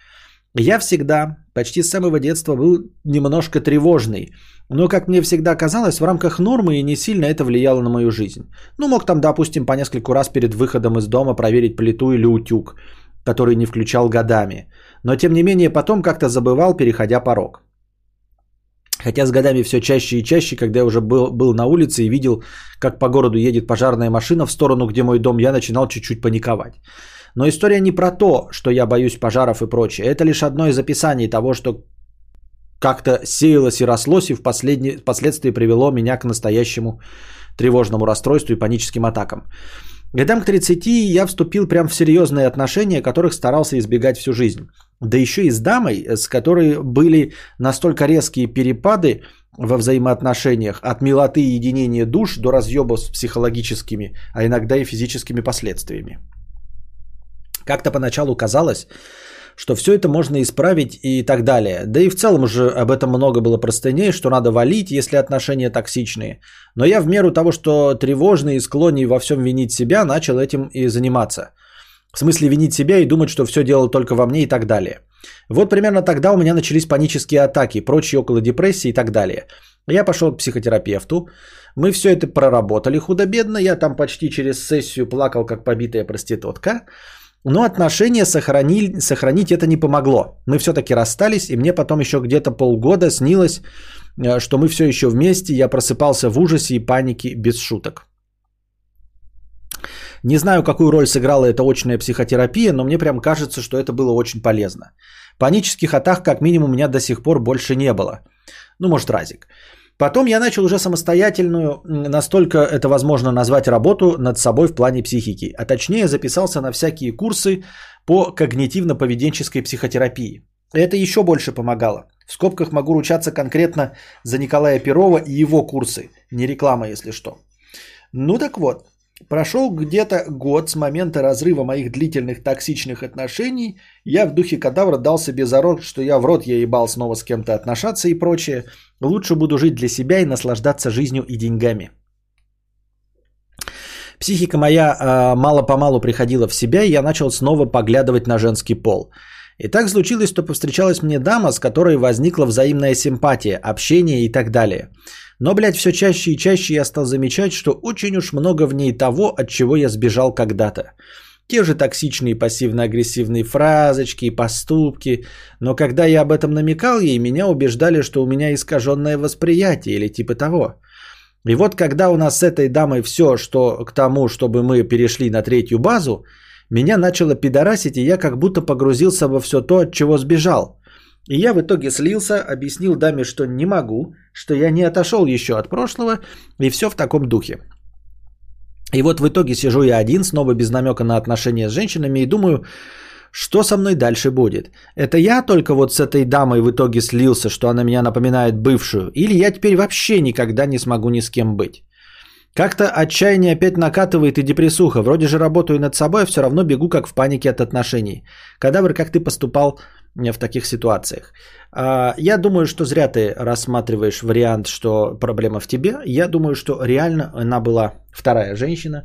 Я всегда, почти с самого детства, был немножко тревожный, но, как мне всегда казалось, в рамках нормы и не сильно это влияло на мою жизнь. Ну, мог там, допустим, по нескольку раз перед выходом из дома проверить плиту или утюг – который не включал годами. Но тем не менее потом как-то забывал, переходя порог. Хотя с годами все чаще и чаще, когда я уже был, был на улице и видел, как по городу едет пожарная машина в сторону, где мой дом, я начинал чуть-чуть паниковать. Но история не про то, что я боюсь пожаров и прочее. Это лишь одно из описаний того, что как-то сеялось и рослось и впоследствии привело меня к настоящему тревожному расстройству и паническим атакам. Годам к 30 я вступил прям в серьезные отношения, которых старался избегать всю жизнь. Да еще и с дамой, с которой были настолько резкие перепады во взаимоотношениях от милоты и единения душ до разъебов с психологическими, а иногда и физическими последствиями. Как-то поначалу казалось, что все это можно исправить и так далее. Да и в целом уже об этом много было простыней, что надо валить, если отношения токсичные. Но я в меру того, что тревожный и склонный во всем винить себя, начал этим и заниматься. В смысле винить себя и думать, что все делал только во мне и так далее. Вот примерно тогда у меня начались панические атаки, прочие около депрессии и так далее. Я пошел к психотерапевту, мы все это проработали худо-бедно, я там почти через сессию плакал, как побитая проститутка. Но отношения сохранили, сохранить это не помогло. Мы все-таки расстались, и мне потом еще где-то полгода снилось, э, что мы все еще вместе, я просыпался в ужасе и панике без шуток. Не знаю, какую роль сыграла эта очная психотерапия, но мне прям кажется, что это было очень полезно. Панических атак, как минимум, у меня до сих пор больше не было. Ну, может, разик. Потом я начал уже самостоятельную, настолько это возможно назвать работу над собой в плане психики. А точнее записался на всякие курсы по когнитивно-поведенческой психотерапии. Это еще больше помогало. В скобках могу ручаться конкретно за Николая Перова и его курсы. Не реклама, если что. Ну так вот, Прошел где-то год с момента разрыва моих длительных токсичных отношений. Я в духе кадавра дал себе зарок, что я в рот я ебал снова с кем-то отношаться и прочее. Лучше буду жить для себя и наслаждаться жизнью и деньгами. Психика моя э, мало-помалу приходила в себя, и я начал снова поглядывать на женский пол. И так случилось, что повстречалась мне дама, с которой возникла взаимная симпатия, общение и так далее. Но, блядь, все чаще и чаще я стал замечать, что очень уж много в ней того, от чего я сбежал когда-то. Те же токсичные пассивно-агрессивные фразочки и поступки. Но когда я об этом намекал ей, меня убеждали, что у меня искаженное восприятие или типа того. И вот когда у нас с этой дамой все, что к тому, чтобы мы перешли на третью базу, меня начало пидорасить, и я как будто погрузился во все то, от чего сбежал. И я в итоге слился, объяснил даме, что не могу, что я не отошел еще от прошлого, и все в таком духе. И вот в итоге сижу я один, снова без намека на отношения с женщинами, и думаю, что со мной дальше будет? Это я только вот с этой дамой в итоге слился, что она меня напоминает бывшую? Или я теперь вообще никогда не смогу ни с кем быть? Как-то отчаяние опять накатывает и депрессуха. Вроде же работаю над собой, а все равно бегу как в панике от отношений. Кадавр, как ты поступал в таких ситуациях? А, я думаю, что зря ты рассматриваешь вариант, что проблема в тебе. Я думаю, что реально она была вторая женщина,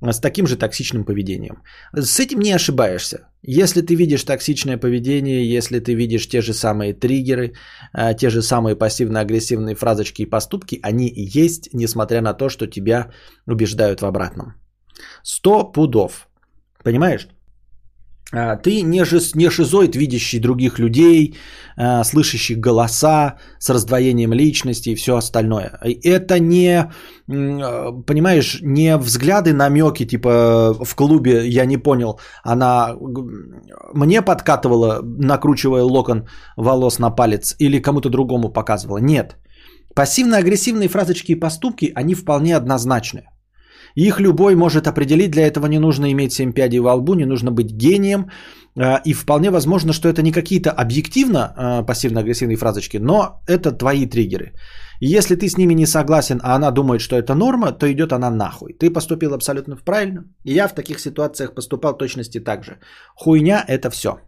с таким же токсичным поведением. С этим не ошибаешься. Если ты видишь токсичное поведение, если ты видишь те же самые триггеры, а, те же самые пассивно-агрессивные фразочки и поступки, они есть, несмотря на то, что тебя убеждают в обратном. Сто пудов. Понимаешь? А, ты не, жиз, не шизоид, видящий других людей, а, слышащий голоса с раздвоением личности и все остальное. Это не, а, понимаешь, не взгляды, намеки, типа в клубе, я не понял, она мне подкатывала, накручивая локон волос на палец или кому-то другому показывала. Нет. Пассивно-агрессивные фразочки и поступки, они вполне однозначны. Их любой может определить, для этого не нужно иметь 7 пядей во лбу, не нужно быть гением. А, и вполне возможно, что это не какие-то объективно а, пассивно-агрессивные фразочки, но это твои триггеры. И если ты с ними не согласен, а она думает, что это норма, то идет она нахуй. Ты поступил абсолютно правильно. И я в таких ситуациях поступал точности так же. Хуйня это все.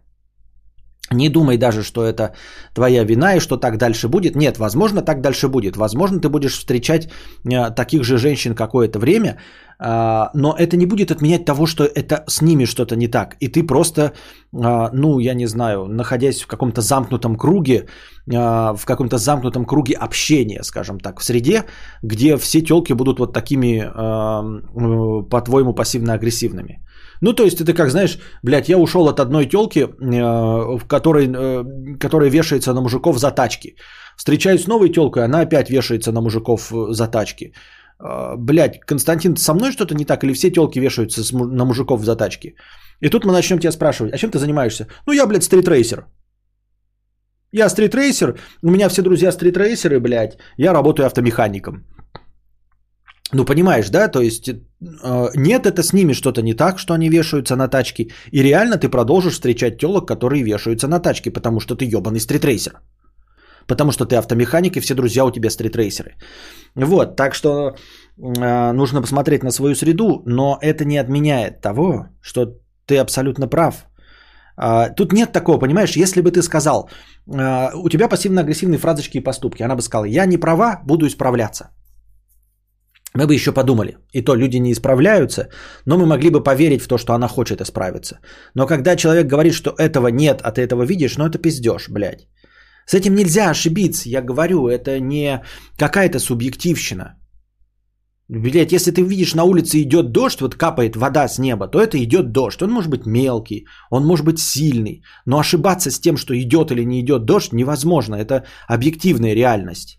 Не думай даже, что это твоя вина и что так дальше будет. Нет, возможно, так дальше будет. Возможно, ты будешь встречать э, таких же женщин какое-то время, а, но это не будет отменять того, что это с ними что-то не так. И ты просто, а, ну, я не знаю, находясь в каком-то замкнутом круге, в каком-то замкнутом круге общения, скажем так, в среде, где все телки будут вот такими, по-твоему, пассивно-агрессивными. Ну, то есть это как, знаешь, блядь, я ушел от одной телки, э, в которой, э, которая вешается на мужиков за тачки. Встречаюсь с новой телкой, она опять вешается на мужиков э, за тачки. Блядь, Константин, со мной что-то не так? Или все телки вешаются на мужиков за тачки? И тут мы начнем тебя спрашивать, а чем ты занимаешься? Ну, я, блядь, стритрейсер. Я стритрейсер, у меня все друзья стритрейсеры, блядь, я работаю автомехаником. Ну, понимаешь, да? То есть э, нет, это с ними что-то не так, что они вешаются на тачки. И реально ты продолжишь встречать телок, которые вешаются на тачки, потому что ты ебаный стритрейсер. Потому что ты автомеханик, и все друзья у тебя стритрейсеры. Вот, так что э, нужно посмотреть на свою среду, но это не отменяет того, что ты абсолютно прав. Э, тут нет такого, понимаешь, если бы ты сказал, э, у тебя пассивно-агрессивные фразочки и поступки, она бы сказала, я не права, буду исправляться мы бы еще подумали. И то люди не исправляются, но мы могли бы поверить в то, что она хочет исправиться. Но когда человек говорит, что этого нет, а ты этого видишь, ну это пиздеж, блядь. С этим нельзя ошибиться, я говорю, это не какая-то субъективщина. Блять, если ты видишь на улице идет дождь, вот капает вода с неба, то это идет дождь. Он может быть мелкий, он может быть сильный, но ошибаться с тем, что идет или не идет дождь, невозможно. Это объективная реальность.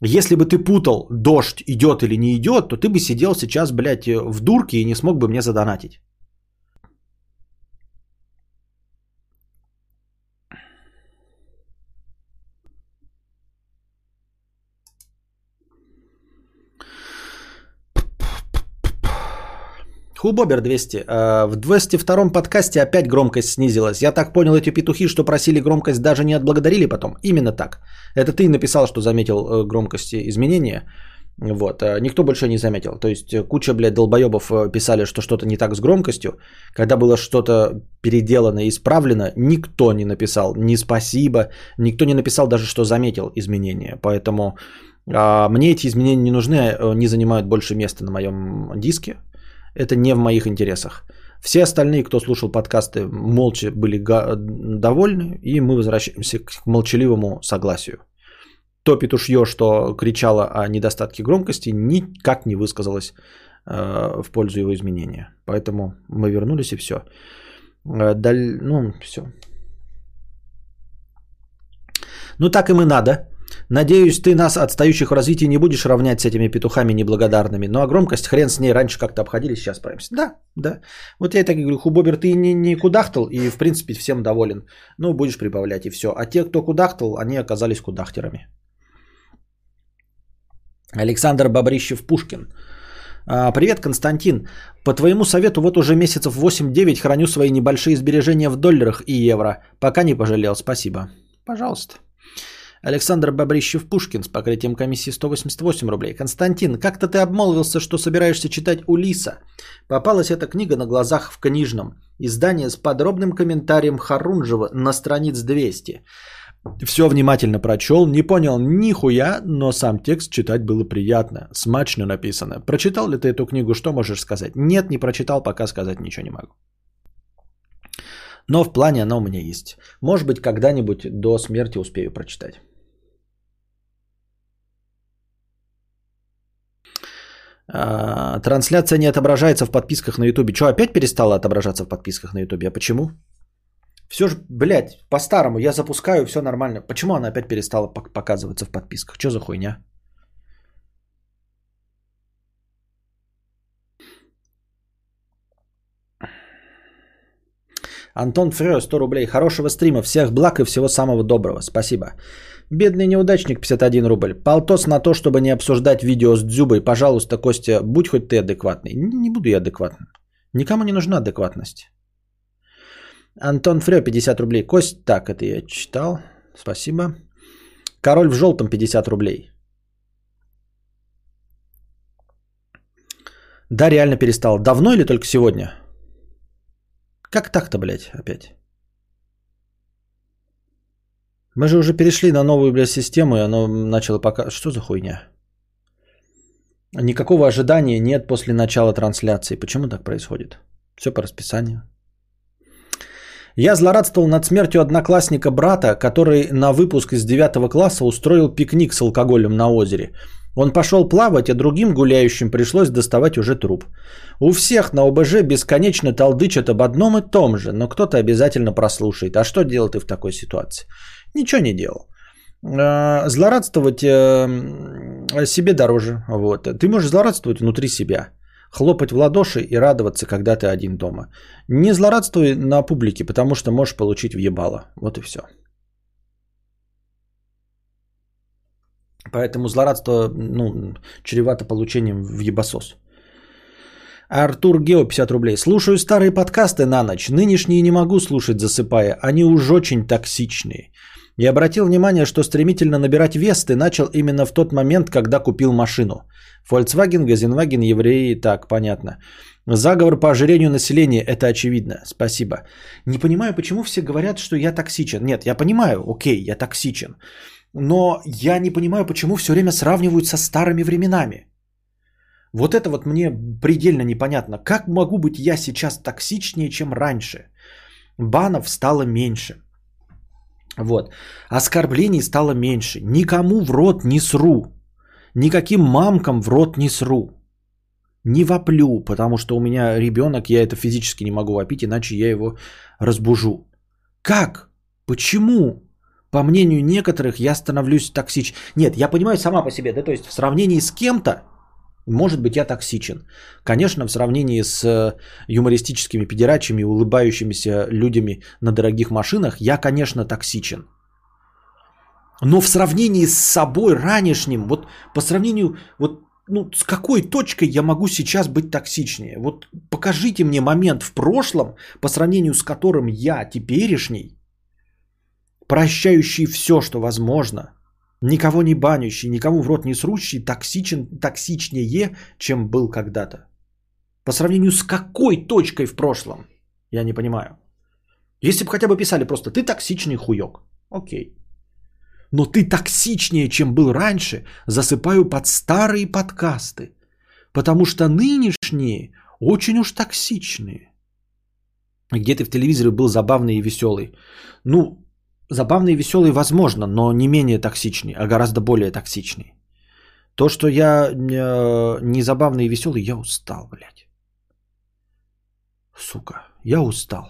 Если бы ты путал, дождь идет или не идет, то ты бы сидел сейчас, блядь, в дурке и не смог бы мне задонатить. Хубобер 200. Э, в 202 подкасте опять громкость снизилась. Я так понял, эти петухи, что просили громкость, даже не отблагодарили потом. Именно так. Это ты написал, что заметил э, громкости изменения. Вот. Э, никто больше не заметил. То есть куча, блядь, долбоебов писали, что что-то не так с громкостью. Когда было что-то переделано и исправлено, никто не написал ни спасибо, никто не написал даже, что заметил изменения. Поэтому а, мне эти изменения не нужны, не занимают больше места на моем диске. Это не в моих интересах. Все остальные, кто слушал подкасты, молча были довольны, и мы возвращаемся к молчаливому согласию. То петушье, что кричало о недостатке громкости, никак не высказалось э, в пользу его изменения. Поэтому мы вернулись и все. Э, даль... Ну, все. Ну, так им и надо. Надеюсь, ты нас, отстающих в развитии, не будешь равнять с этими петухами неблагодарными. Ну а громкость, хрен с ней, раньше как-то обходились, сейчас справимся. Да, да. Вот я так и говорю, Хубобер, ты не, не кудахтал и, в принципе, всем доволен. Ну, будешь прибавлять и все. А те, кто кудахтал, они оказались кудахтерами. Александр Бобрищев-Пушкин. А, привет, Константин. По твоему совету вот уже месяцев 8-9 храню свои небольшие сбережения в долларах и евро. Пока не пожалел, спасибо. Пожалуйста. Александр Бобрищев-Пушкин с покрытием комиссии 188 рублей. Константин, как-то ты обмолвился, что собираешься читать Улиса. Попалась эта книга на глазах в книжном. Издание с подробным комментарием Харунжева на страниц 200. Все внимательно прочел, не понял нихуя, но сам текст читать было приятно, смачно написано. Прочитал ли ты эту книгу, что можешь сказать? Нет, не прочитал, пока сказать ничего не могу. Но в плане она у меня есть. Может быть, когда-нибудь до смерти успею прочитать. Трансляция не отображается в подписках на Ютубе. Что, опять перестала отображаться в подписках на Ютубе? А почему? Все же, блядь, по-старому я запускаю, все нормально. Почему она опять перестала показываться в подписках? Что за хуйня? Антон Фрё, 100 рублей. Хорошего стрима, всех благ и всего самого доброго. Спасибо. Бедный неудачник, 51 рубль. Полтос на то, чтобы не обсуждать видео с Дзюбой. Пожалуйста, Костя, будь хоть ты адекватный. Не буду я адекватным. Никому не нужна адекватность. Антон Фрё, 50 рублей. Кость, так, это я читал. Спасибо. Король в желтом, 50 рублей. Да, реально перестал. Давно или только сегодня? Как так-то, блядь, опять? Мы же уже перешли на новую, блядь, систему, и оно начало пока... Что за хуйня? Никакого ожидания нет после начала трансляции. Почему так происходит? Все по расписанию. Я злорадствовал над смертью одноклассника брата, который на выпуск из 9 класса устроил пикник с алкоголем на озере. Он пошел плавать, а другим гуляющим пришлось доставать уже труп. У всех на ОБЖ бесконечно толдычат об одном и том же, но кто-то обязательно прослушает. А что делать ты в такой ситуации? Ничего не делал. А, злорадствовать э, себе дороже. Вот. Ты можешь злорадствовать внутри себя. Хлопать в ладоши и радоваться, когда ты один дома. Не злорадствуй на публике, потому что можешь получить въебало. Вот и все. Поэтому злорадство ну, чревато получением в ебасос. Артур Гео, 50 рублей. Слушаю старые подкасты на ночь. Нынешние не могу слушать, засыпая. Они уж очень токсичные. И обратил внимание, что стремительно набирать вес ты начал именно в тот момент, когда купил машину. Volkswagen, Газенваген, евреи, так, понятно. Заговор по ожирению населения, это очевидно. Спасибо. Не понимаю, почему все говорят, что я токсичен. Нет, я понимаю, окей, я токсичен. Но я не понимаю, почему все время сравнивают со старыми временами. Вот это вот мне предельно непонятно. Как могу быть я сейчас токсичнее, чем раньше? Банов стало меньше. Вот. Оскорблений стало меньше. Никому в рот не сру. Никаким мамкам в рот не сру. Не воплю, потому что у меня ребенок, я это физически не могу вопить, иначе я его разбужу. Как? Почему? По мнению некоторых, я становлюсь токсичен. Нет, я понимаю сама по себе, да, то есть в сравнении с кем-то, может быть, я токсичен. Конечно, в сравнении с э, юмористическими педерачами, улыбающимися людьми на дорогих машинах, я, конечно, токсичен. Но в сравнении с собой ранешним, вот по сравнению, вот ну, с какой точкой я могу сейчас быть токсичнее? Вот покажите мне момент в прошлом, по сравнению с которым я теперешний, прощающий все, что возможно, никого не банящий, никому в рот не срущий, токсичен, токсичнее, чем был когда-то. По сравнению с какой точкой в прошлом? Я не понимаю. Если бы хотя бы писали просто «ты токсичный хуёк». Окей. Но ты токсичнее, чем был раньше, засыпаю под старые подкасты. Потому что нынешние очень уж токсичные. Где ты в телевизоре был забавный и веселый. Ну, Забавный и веселый возможно, но не менее токсичный, а гораздо более токсичный. То, что я э, не забавный и веселый, я устал, блядь. Сука, я устал.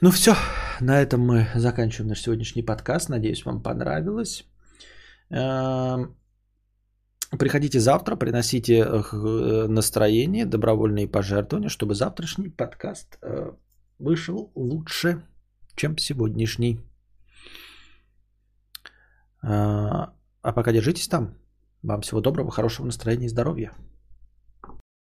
Ну все, на этом мы заканчиваем наш сегодняшний подкаст. Надеюсь, вам понравилось. Приходите завтра, приносите э, э, настроение, добровольные пожертвования, чтобы завтрашний подкаст э, вышел лучше, чем сегодняшний. А, а пока держитесь там. Вам всего доброго, хорошего настроения и здоровья.